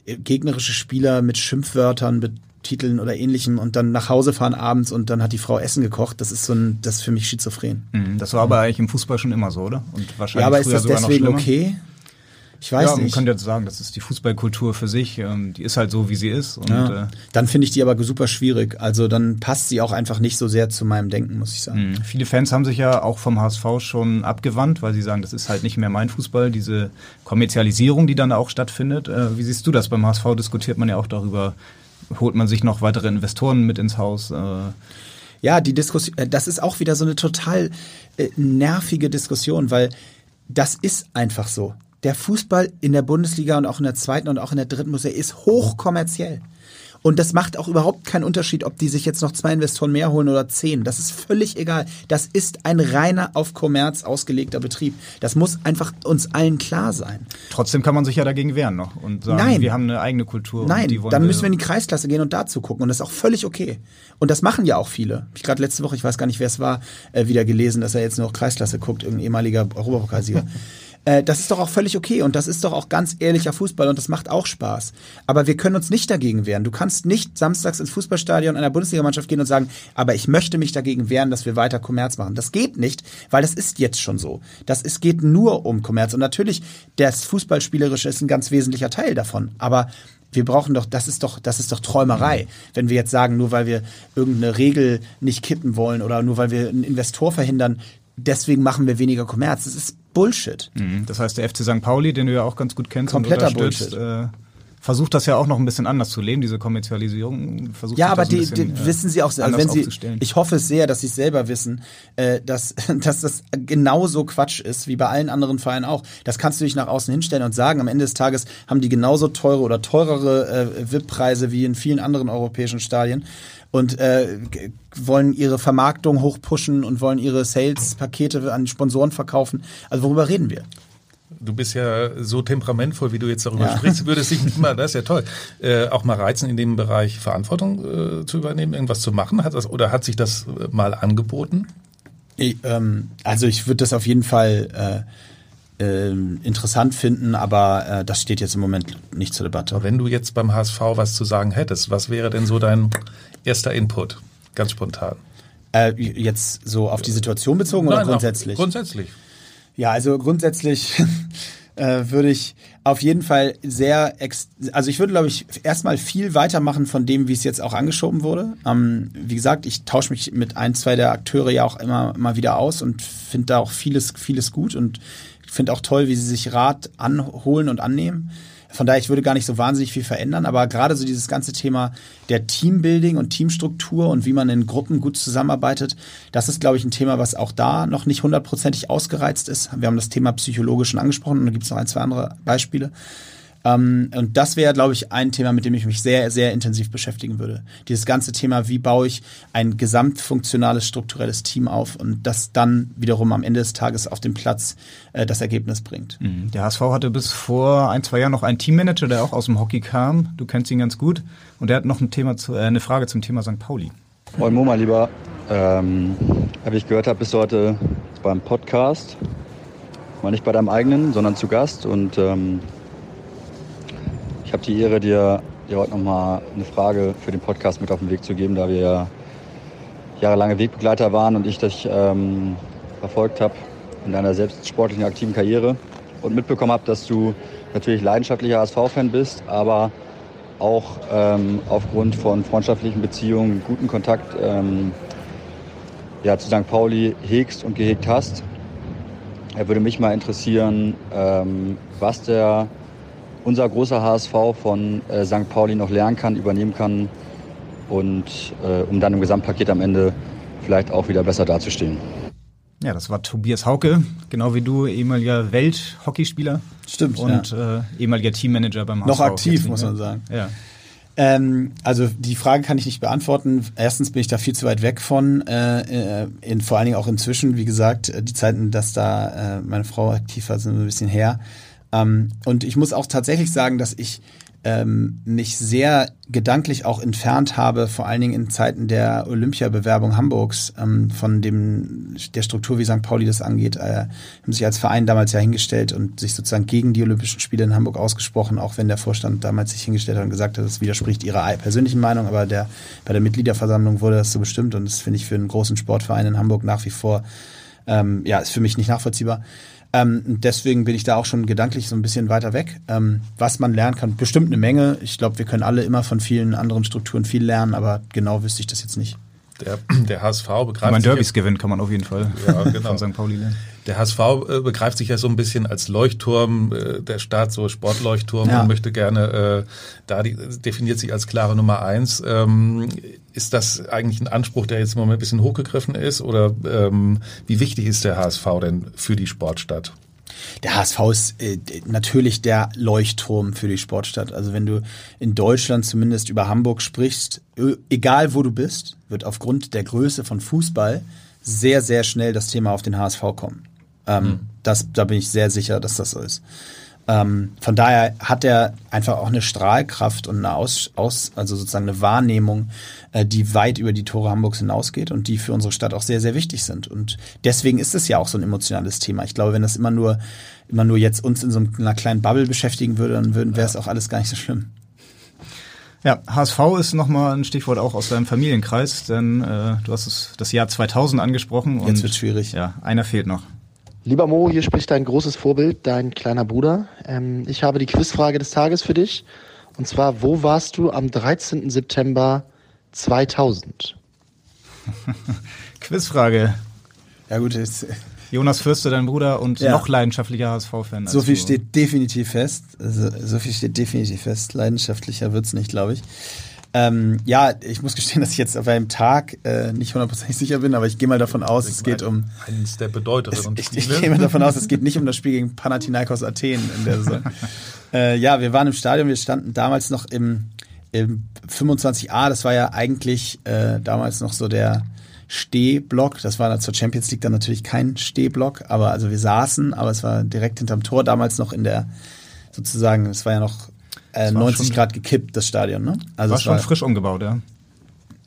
S7: äh, gegnerische Spieler mit Schimpfwörtern, mit Titeln oder ähnlichem und dann nach Hause fahren abends und dann hat die Frau Essen gekocht. Das ist so ein, das ist für mich schizophren.
S2: Mhm, das war aber eigentlich im Fußball schon immer so, oder?
S7: Und wahrscheinlich ja, aber ist das deswegen okay?
S2: Ich weiß ja, nicht. Man könnte jetzt sagen, das ist die Fußballkultur für sich. Ähm, die ist halt so, wie sie ist. Und,
S7: ja. äh, dann finde ich die aber super schwierig. Also dann passt sie auch einfach nicht so sehr zu meinem Denken, muss ich sagen.
S2: Mhm. Viele Fans haben sich ja auch vom HSV schon abgewandt, weil sie sagen, das ist halt nicht mehr mein Fußball. Diese Kommerzialisierung, die dann auch stattfindet. Äh, wie siehst du das? Beim HSV diskutiert man ja auch darüber, holt man sich noch weitere Investoren mit ins Haus? Äh,
S7: ja, die Diskussion, äh, das ist auch wieder so eine total äh, nervige Diskussion, weil das ist einfach so. Der Fußball in der Bundesliga und auch in der zweiten und auch in der dritten er ist hochkommerziell. Und das macht auch überhaupt keinen Unterschied, ob die sich jetzt noch zwei Investoren mehr holen oder zehn. Das ist völlig egal. Das ist ein reiner auf Kommerz ausgelegter Betrieb. Das muss einfach uns allen klar sein.
S2: Trotzdem kann man sich ja dagegen wehren noch und sagen, Nein. wir haben eine eigene Kultur.
S7: Nein, dann müssen wir in die Kreisklasse gehen und dazu gucken. Und das ist auch völlig okay. Und das machen ja auch viele. Ich gerade letzte Woche, ich weiß gar nicht, wer es war, äh, wieder gelesen, dass er jetzt nur noch Kreisklasse guckt, irgendein ehemaliger Europapokalsieger. Äh, das ist doch auch völlig okay und das ist doch auch ganz ehrlicher Fußball und das macht auch Spaß. Aber wir können uns nicht dagegen wehren. Du kannst nicht samstags ins Fußballstadion einer Bundesligamannschaft gehen und sagen, aber ich möchte mich dagegen wehren, dass wir weiter Kommerz machen. Das geht nicht, weil das ist jetzt schon so. Das ist, geht nur um Kommerz. Und natürlich, das Fußballspielerische ist ein ganz wesentlicher Teil davon. Aber wir brauchen doch, das ist doch, das ist doch Träumerei, wenn wir jetzt sagen, nur weil wir irgendeine Regel nicht kippen wollen oder nur weil wir einen Investor verhindern, deswegen machen wir weniger Kommerz. Das ist Bullshit.
S2: Mhm. Das heißt, der FC St. Pauli, den du ja auch ganz gut kennst,
S7: kompletter Bullshit.
S2: Äh, versucht das ja auch noch ein bisschen anders zu leben, diese Kommerzialisierung. Versucht
S7: ja, aber die, bisschen, die äh, wissen sie auch, also wenn sie, ich hoffe es sehr, dass sie es selber wissen, äh, dass, dass das genauso Quatsch ist, wie bei allen anderen Vereinen auch. Das kannst du dich nach außen hinstellen und sagen, am Ende des Tages haben die genauso teure oder teurere äh, VIP-Preise wie in vielen anderen europäischen Stadien und äh, wollen ihre Vermarktung hochpushen und wollen ihre Sales-Pakete an Sponsoren verkaufen. Also worüber reden wir?
S3: Du bist ja so temperamentvoll, wie du jetzt darüber ja. sprichst, würde es sich nicht mal, das ist ja toll, äh, auch mal reizen, in dem Bereich Verantwortung äh, zu übernehmen, irgendwas zu machen? Hat das, oder hat sich das äh, mal angeboten?
S7: Ich, ähm, also ich würde das auf jeden Fall äh, äh, interessant finden, aber äh, das steht jetzt im Moment nicht zur Debatte.
S3: wenn du jetzt beim HSV was zu sagen hättest, was wäre denn so dein erster Input, ganz spontan?
S7: Äh, jetzt so auf die Situation bezogen Nein, oder grundsätzlich?
S3: Grundsätzlich.
S7: Ja, also grundsätzlich äh, würde ich auf jeden Fall sehr, also ich würde, glaube ich, erstmal viel weitermachen von dem, wie es jetzt auch angeschoben wurde. Ähm, wie gesagt, ich tausche mich mit ein, zwei der Akteure ja auch immer mal wieder aus und finde da auch vieles, vieles gut und finde auch toll, wie sie sich Rat anholen und annehmen. Von daher, ich würde gar nicht so wahnsinnig viel verändern, aber gerade so dieses ganze Thema der Teambuilding und Teamstruktur und wie man in Gruppen gut zusammenarbeitet, das ist, glaube ich, ein Thema, was auch da noch nicht hundertprozentig ausgereizt ist. Wir haben das Thema psychologisch schon angesprochen und da gibt es noch ein, zwei andere Beispiele. Ähm, und das wäre, glaube ich, ein Thema, mit dem ich mich sehr, sehr intensiv beschäftigen würde. Dieses ganze Thema, wie baue ich ein gesamtfunktionales, strukturelles Team auf und das dann wiederum am Ende des Tages auf dem Platz äh, das Ergebnis bringt.
S2: Mhm. Der HSV hatte bis vor ein, zwei Jahren noch einen Teammanager, der auch aus dem Hockey kam. Du kennst ihn ganz gut. Und der hat noch ein Thema zu, äh, eine Frage zum Thema St. Pauli.
S12: Moin Mo, mein Lieber. Ähm, wie ich gehört habe, bist du heute beim Podcast. Mal nicht bei deinem eigenen, sondern zu Gast. Und ähm, habe die Ehre, dir, dir heute nochmal eine Frage für den Podcast mit auf den Weg zu geben, da wir ja jahrelange Wegbegleiter waren und ich dich ähm, verfolgt habe in deiner selbst sportlichen aktiven Karriere und mitbekommen habe, dass du natürlich leidenschaftlicher HSV-Fan bist, aber auch ähm, aufgrund von freundschaftlichen Beziehungen, guten Kontakt ähm, ja, zu St. Pauli hegst und gehegt hast. er würde mich mal interessieren, ähm, was der unser großer HSV von äh, St. Pauli noch lernen kann, übernehmen kann und äh, um dann im Gesamtpaket am Ende vielleicht auch wieder besser dazustehen.
S2: Ja, das war Tobias Hauke, genau wie du, ehemaliger Welthockeyspieler.
S7: Stimmt.
S2: Und ja. äh, ehemaliger Teammanager beim HSV.
S7: Noch aktiv, muss man sagen.
S2: Ja.
S7: Ähm, also die Frage kann ich nicht beantworten. Erstens bin ich da viel zu weit weg von, äh, äh in, vor allen Dingen auch inzwischen, wie gesagt, die Zeiten, dass da äh, meine Frau aktiv war, sind ein bisschen her. Ähm, und ich muss auch tatsächlich sagen, dass ich ähm, mich sehr gedanklich auch entfernt habe, vor allen Dingen in Zeiten der Olympiabewerbung Hamburgs, ähm, von dem der Struktur, wie St. Pauli das angeht, äh, haben sich als Verein damals ja hingestellt und sich sozusagen gegen die Olympischen Spiele in Hamburg ausgesprochen, auch wenn der Vorstand damals sich hingestellt hat und gesagt hat, das widerspricht ihrer persönlichen Meinung, aber der, bei der Mitgliederversammlung wurde das so bestimmt und das finde ich für einen großen Sportverein in Hamburg nach wie vor, ähm, ja, ist für mich nicht nachvollziehbar. Ähm, deswegen bin ich da auch schon gedanklich so ein bisschen weiter weg. Ähm, was man lernen kann, bestimmt eine Menge. Ich glaube, wir können alle immer von vielen anderen Strukturen viel lernen, aber genau wüsste ich das jetzt nicht.
S3: Der, der HSV begreift Wenn
S2: man Derbys gewinnt, kann man auf jeden Fall
S3: ja, genau.
S2: von St. Pauli lernen.
S3: Der HSV äh, begreift sich ja so ein bisschen als Leuchtturm äh, der Stadt, so Sportleuchtturm ja. und möchte gerne, äh, da die, definiert sich als klare Nummer eins. Ähm, ist das eigentlich ein Anspruch, der jetzt im Moment ein bisschen hochgegriffen ist? Oder ähm, wie wichtig ist der HSV denn für die Sportstadt?
S7: Der HSV ist äh, natürlich der Leuchtturm für die Sportstadt. Also wenn du in Deutschland zumindest über Hamburg sprichst, egal wo du bist, wird aufgrund der Größe von Fußball sehr, sehr schnell das Thema auf den HSV kommen. Ähm, mhm. das, da bin ich sehr sicher, dass das so ist. Ähm, von daher hat er einfach auch eine Strahlkraft und eine Aus, Aus also sozusagen eine Wahrnehmung, äh, die weit über die Tore Hamburgs hinausgeht und die für unsere Stadt auch sehr, sehr wichtig sind. Und deswegen ist es ja auch so ein emotionales Thema. Ich glaube, wenn das immer nur, immer nur jetzt uns in so einer kleinen Bubble beschäftigen würde, dann wäre es auch alles gar nicht so schlimm.
S2: Ja, HSV ist nochmal ein Stichwort auch aus deinem Familienkreis, denn äh, du hast es, das Jahr 2000 angesprochen.
S7: Jetzt wird schwierig.
S2: Ja, einer fehlt noch.
S13: Lieber Mo, hier spricht dein großes Vorbild, dein kleiner Bruder. Ähm, ich habe die Quizfrage des Tages für dich. Und zwar, wo warst du am 13. September 2000?
S2: Quizfrage.
S7: Ja gut, jetzt
S2: Jonas Fürste, dein Bruder und ja. noch leidenschaftlicher HSV-Fan.
S7: So viel steht definitiv fest. Also, so viel steht definitiv fest. Leidenschaftlicher wird's nicht, glaube ich. Ähm, ja, ich muss gestehen, dass ich jetzt auf einem Tag äh, nicht hundertprozentig sicher bin, aber ich gehe mal davon aus, es geht um.
S3: Eines der bedeutenderen
S7: Ich, ich, ich gehe mal davon aus, es geht nicht um das Spiel gegen Panathinaikos Athen in der Saison. äh, ja, wir waren im Stadion, wir standen damals noch im, im 25a, das war ja eigentlich äh, damals noch so der Stehblock. Das war zur Champions League dann natürlich kein Stehblock, aber also wir saßen, aber es war direkt hinterm Tor, damals noch in der sozusagen, es war ja noch äh, 90 Grad gekippt, das Stadion, ne?
S2: Also war schon war frisch umgebaut, ja.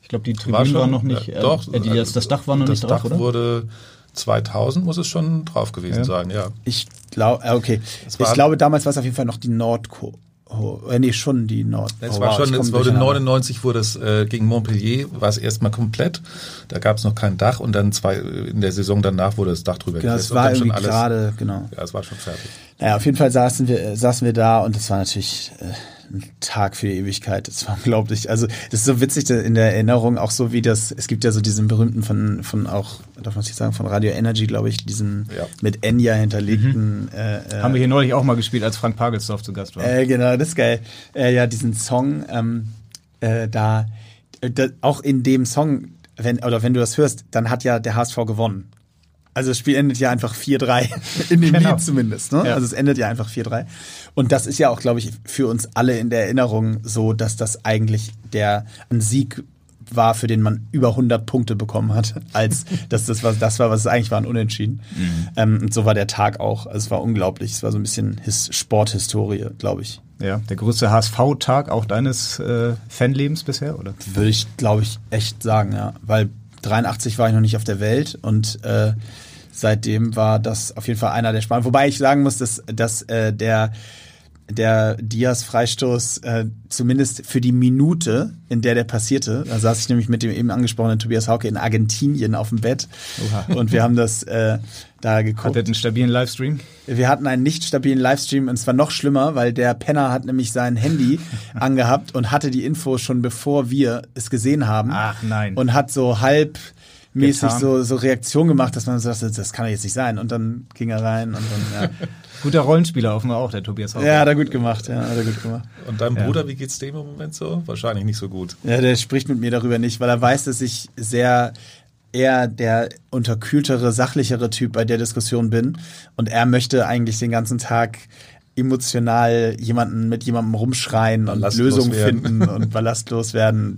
S2: Ich glaube, die Tribünen war schon, waren noch nicht,
S3: äh, doch,
S2: äh, die, das, das, Dach war noch nicht
S3: drauf,
S2: oder? Das
S3: Dach wurde 2000 muss es schon drauf gewesen ja. sein, ja.
S7: Ich glaube, äh, okay. Ich glaube, damals war es auf jeden Fall noch die Nordco. Oh, äh, nee, schon die Nord.
S3: Es oh, war wow, schon, es wurde 99 wurde es äh, gegen Montpellier, war es erstmal komplett. Da gab es noch kein Dach und dann zwei in der Saison danach wurde das Dach drüber
S7: genau, gesetzt. Das war irgendwie gerade, genau.
S3: Ja, es war schon fertig.
S7: Naja, auf jeden Fall saßen wir, saßen wir da und es war natürlich äh, ein Tag für die Ewigkeit. Das war unglaublich. Also das ist so witzig in der Erinnerung, auch so wie das, es gibt ja so diesen berühmten von, von auch, darf man nicht sagen, von Radio Energy, glaube ich, diesen ja. mit Enya hinterlegten. Mhm.
S2: Äh, äh, Haben wir hier neulich auch mal gespielt, als Frank Pagelsdorf zu Gast war.
S7: Äh, genau, das ist geil. Äh, ja, diesen Song, ähm, äh, da, äh, da, auch in dem Song, wenn, oder wenn du das hörst, dann hat ja der HSV gewonnen. Also das Spiel endet ja einfach 4-3, in dem genau. Lied zumindest. Ne? Ja. Also es endet ja einfach 4-3. Und das ist ja auch, glaube ich, für uns alle in der Erinnerung so, dass das eigentlich der ein Sieg war, für den man über 100 Punkte bekommen hat, als dass das was das war, was es eigentlich war, ein Unentschieden. Mhm. Ähm, und so war der Tag auch. Also es war unglaublich. Es war so ein bisschen His Sporthistorie, glaube ich.
S2: Ja, der größte HSV-Tag auch deines äh, Fanlebens bisher, oder?
S7: Würde ich, glaube ich, echt sagen, ja. Weil 83 war ich noch nicht auf der Welt und äh, seitdem war das auf jeden Fall einer der spannenden. Wobei ich sagen muss, dass, dass äh, der der Diaz-Freistoß äh, zumindest für die Minute, in der der passierte, da saß ich nämlich mit dem eben angesprochenen Tobias Hauke in Argentinien auf dem Bett Oha. und wir haben das äh, da geguckt.
S2: Hattet einen stabilen Livestream?
S7: Wir hatten einen nicht stabilen Livestream und es war noch schlimmer, weil der Penner hat nämlich sein Handy angehabt und hatte die Info schon bevor wir es gesehen haben.
S2: Ach nein.
S7: Und hat so halb mäßig so, so Reaktion gemacht, dass man so dachte, das kann doch jetzt nicht sein. Und dann ging er rein und dann, ja.
S2: Guter Rollenspieler offenbar auch, der Tobias
S7: Hauser. Ja, hat er gut gemacht, ja, hat er gut gemacht.
S3: Und deinem Bruder, wie geht's dem im Moment so? Wahrscheinlich nicht so gut.
S7: Ja, der spricht mit mir darüber nicht, weil er weiß, dass ich sehr eher der unterkühltere, sachlichere Typ bei der Diskussion bin. Und er möchte eigentlich den ganzen Tag emotional jemanden mit jemandem rumschreien und Lösungen finden und ballastlos werden.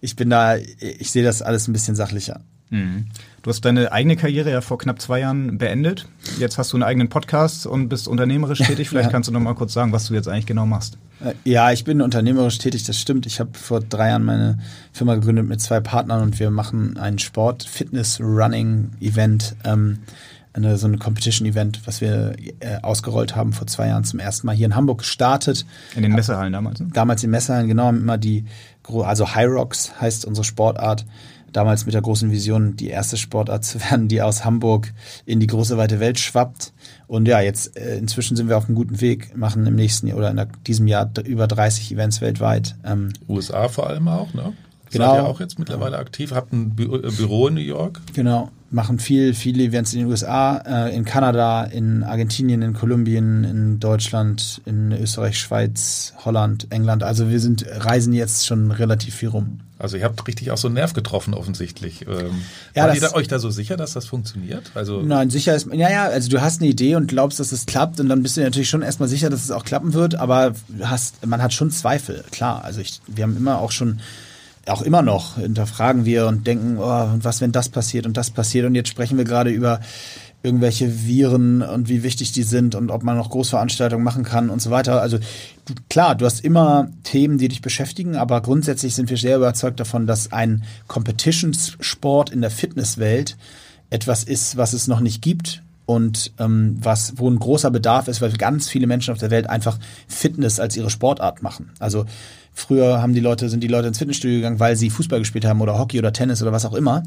S7: Ich bin da, ich sehe das alles ein bisschen sachlicher.
S2: Mhm. Du hast deine eigene Karriere ja vor knapp zwei Jahren beendet. Jetzt hast du einen eigenen Podcast und bist unternehmerisch tätig. Vielleicht ja. kannst du noch mal kurz sagen, was du jetzt eigentlich genau machst.
S7: Äh, ja, ich bin unternehmerisch tätig, das stimmt. Ich habe vor drei Jahren meine Firma gegründet mit zwei Partnern und wir machen ein Sport, Fitness, Running Event. Ähm, eine, so ein Competition-Event, was wir äh, ausgerollt haben vor zwei Jahren zum ersten Mal hier in Hamburg gestartet.
S2: In den Messehallen damals?
S7: Ne? Damals in Messehallen, genau, haben immer die, also High Rocks heißt unsere Sportart, damals mit der großen Vision, die erste Sportart zu werden, die aus Hamburg in die große weite Welt schwappt. Und ja, jetzt äh, inzwischen sind wir auf einem guten Weg, machen im nächsten Jahr oder in diesem Jahr über 30 Events weltweit.
S3: Ähm, USA vor allem auch, ne? Genau. Seid ihr auch jetzt mittlerweile aktiv? Habt ein Bü äh, Büro in New York?
S7: Genau. Machen viel, viele Events in den USA, äh, in Kanada, in Argentinien, in Kolumbien, in Deutschland, in Österreich, Schweiz, Holland, England. Also wir sind, reisen jetzt schon relativ viel rum.
S3: Also ihr habt richtig auch so einen Nerv getroffen offensichtlich. Ähm, ja, Wart ihr da, euch da so sicher, dass das funktioniert?
S7: Also Nein, sicher ist, naja, also du hast eine Idee und glaubst, dass es klappt und dann bist du natürlich schon erstmal sicher, dass es auch klappen wird, aber hast, man hat schon Zweifel, klar. Also ich, wir haben immer auch schon auch immer noch hinterfragen wir und denken, oh, was, wenn das passiert und das passiert. Und jetzt sprechen wir gerade über irgendwelche Viren und wie wichtig die sind und ob man noch Großveranstaltungen machen kann und so weiter. Also klar, du hast immer Themen, die dich beschäftigen, aber grundsätzlich sind wir sehr überzeugt davon, dass ein Competitionssport in der Fitnesswelt etwas ist, was es noch nicht gibt und ähm, was wo ein großer Bedarf ist, weil ganz viele Menschen auf der Welt einfach Fitness als ihre Sportart machen. Also Früher haben die Leute, sind die Leute ins Fitnessstudio gegangen, weil sie Fußball gespielt haben oder Hockey oder Tennis oder was auch immer.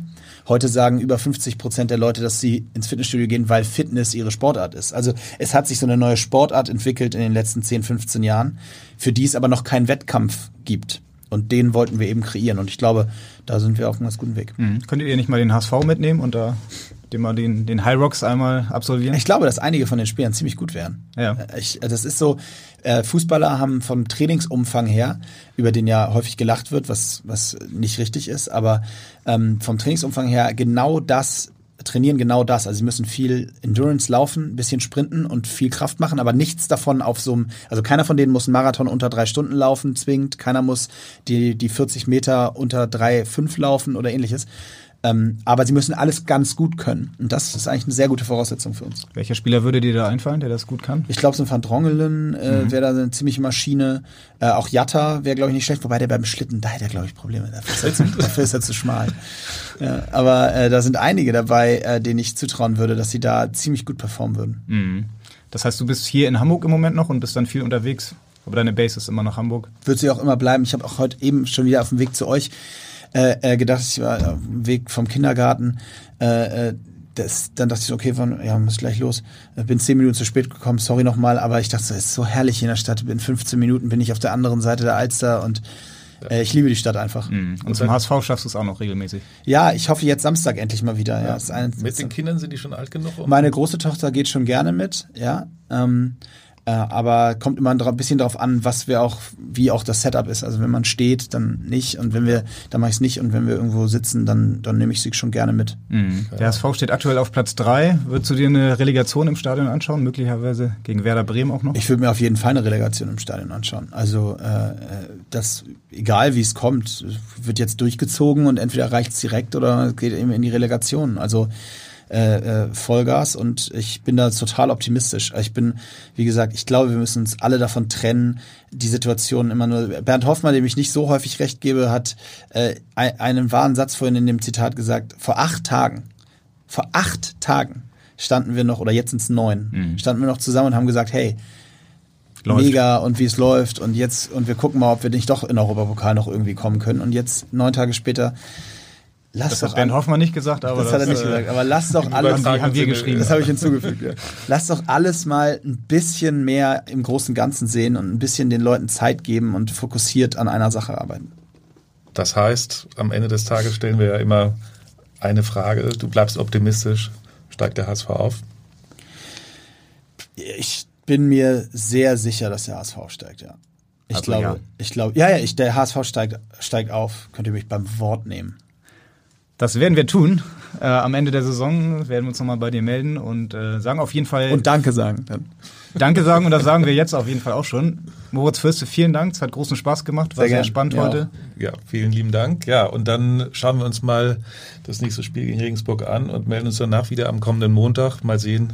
S7: Heute sagen über 50 Prozent der Leute, dass sie ins Fitnessstudio gehen, weil Fitness ihre Sportart ist. Also es hat sich so eine neue Sportart entwickelt in den letzten 10, 15 Jahren, für die es aber noch keinen Wettkampf gibt. Und den wollten wir eben kreieren. Und ich glaube, da sind wir auf einem ganz guten Weg.
S2: Mhm. Könntet ihr nicht mal den HSV mitnehmen und da den mal den, den High Rocks einmal absolvieren?
S7: Ich glaube, dass einige von den Spielern ziemlich gut wären. Ja. Ich, das ist so, äh, Fußballer haben vom Trainingsumfang her, über den ja häufig gelacht wird, was, was nicht richtig ist, aber ähm, vom Trainingsumfang her genau das trainieren genau das. Also sie müssen viel Endurance laufen, ein bisschen sprinten und viel Kraft machen, aber nichts davon auf so einem, also keiner von denen muss einen Marathon unter drei Stunden laufen, zwingend, keiner muss die, die 40 Meter unter drei, fünf laufen oder ähnliches. Ähm, aber sie müssen alles ganz gut können. Und das ist eigentlich eine sehr gute Voraussetzung für uns.
S2: Welcher Spieler würde dir da einfallen, der das gut kann?
S7: Ich glaube, so ein Van Drongelen äh, mhm. wäre da eine ziemliche Maschine. Äh, auch Jatta wäre, glaube ich, nicht schlecht, wobei der beim Schlitten, da hätte er, glaube ich, Probleme. Dafür ist er zu, dafür ist er zu schmal. Ja, aber äh, da sind einige dabei, äh, denen ich zutrauen würde, dass sie da ziemlich gut performen würden.
S2: Mhm. Das heißt, du bist hier in Hamburg im Moment noch und bist dann viel unterwegs. Aber deine Base ist immer noch Hamburg.
S7: Wird sie auch immer bleiben. Ich habe auch heute eben schon wieder auf dem Weg zu euch äh, äh, gedacht, ich war auf dem Weg vom Kindergarten. Äh, äh, das, dann dachte ich so, okay, von, ja, muss gleich los. Äh, bin zehn Minuten zu spät gekommen, sorry nochmal, aber ich dachte, es ist so herrlich hier in der Stadt. In 15 Minuten bin ich auf der anderen Seite der Alster und äh, ich liebe die Stadt einfach.
S2: Mhm. Und, und zum HSV schaffst du es auch noch regelmäßig?
S7: Ja, ich hoffe jetzt Samstag endlich mal wieder. Ja.
S3: ja. Ein, mit den Kindern sind die schon alt genug?
S7: Meine große Tochter geht schon gerne mit, ja. Ähm, äh, aber kommt immer ein bisschen darauf an, was wir auch, wie auch das Setup ist. Also wenn man steht, dann nicht. Und wenn wir, dann mache ich es nicht. Und wenn wir irgendwo sitzen, dann, dann nehme ich sie schon gerne mit.
S2: Mhm. Der HSV steht aktuell auf Platz 3. Würdest du dir eine Relegation im Stadion anschauen? Möglicherweise gegen Werder Bremen auch noch?
S7: Ich würde mir auf jeden Fall eine Relegation im Stadion anschauen. Also äh, das, egal wie es kommt, wird jetzt durchgezogen und entweder reicht es direkt oder geht eben in die Relegation. Also äh, äh, Vollgas und ich bin da total optimistisch. Ich bin, wie gesagt, ich glaube, wir müssen uns alle davon trennen, die Situation immer nur. Bernd Hoffmann, dem ich nicht so häufig recht gebe, hat äh, einen wahren Satz vorhin in dem Zitat gesagt. Vor acht Tagen, vor acht Tagen standen wir noch, oder jetzt sind es neun, mhm. standen wir noch zusammen und haben gesagt, hey, Läuft. mega und wie es läuft und jetzt und wir gucken mal, ob wir nicht doch in Europapokal noch irgendwie kommen können. Und jetzt neun Tage später
S2: Lass das hat Bernd Hoffmann nicht gesagt, aber
S7: das, das hat er nicht äh, gesagt. Aber lass doch alles.
S2: Haben, haben wir geschrieben.
S7: Das habe ich hinzugefügt. Ja. Lass doch alles mal ein bisschen mehr im großen und Ganzen sehen und ein bisschen den Leuten Zeit geben und fokussiert an einer Sache arbeiten.
S3: Das heißt, am Ende des Tages stellen wir ja immer eine Frage. Du bleibst optimistisch. Steigt der HSV auf?
S7: Ich bin mir sehr sicher, dass der HSV steigt, ja. Ich
S2: Also
S7: glaube,
S2: ja.
S7: ich glaube, ja, ja, ich, der HSV steigt, steigt auf. Könnt ihr mich beim Wort nehmen.
S2: Das werden wir tun. Äh, am Ende der Saison werden wir uns nochmal bei dir melden und äh, sagen auf jeden Fall.
S7: Und Danke sagen dann.
S2: Danke sagen und das sagen wir jetzt auf jeden Fall auch schon. Moritz Fürste, vielen Dank. Es hat großen Spaß gemacht. War
S7: Sehr
S2: sehr, spannend
S7: Ja.
S2: heute.
S3: Ja, vielen lieben Dank. Ja, und dann schauen wir uns mal das nächste Spiel gegen Regensburg an und melden uns danach wieder am kommenden Montag. Mal sehen,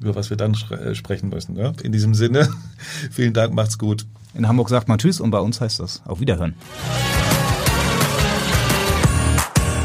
S3: über was wir dann äh, sprechen müssen. Ne? In diesem Sinne, vielen Dank, macht's gut.
S2: In Hamburg sagt man Tschüss und bei uns heißt das auf Wiederhören.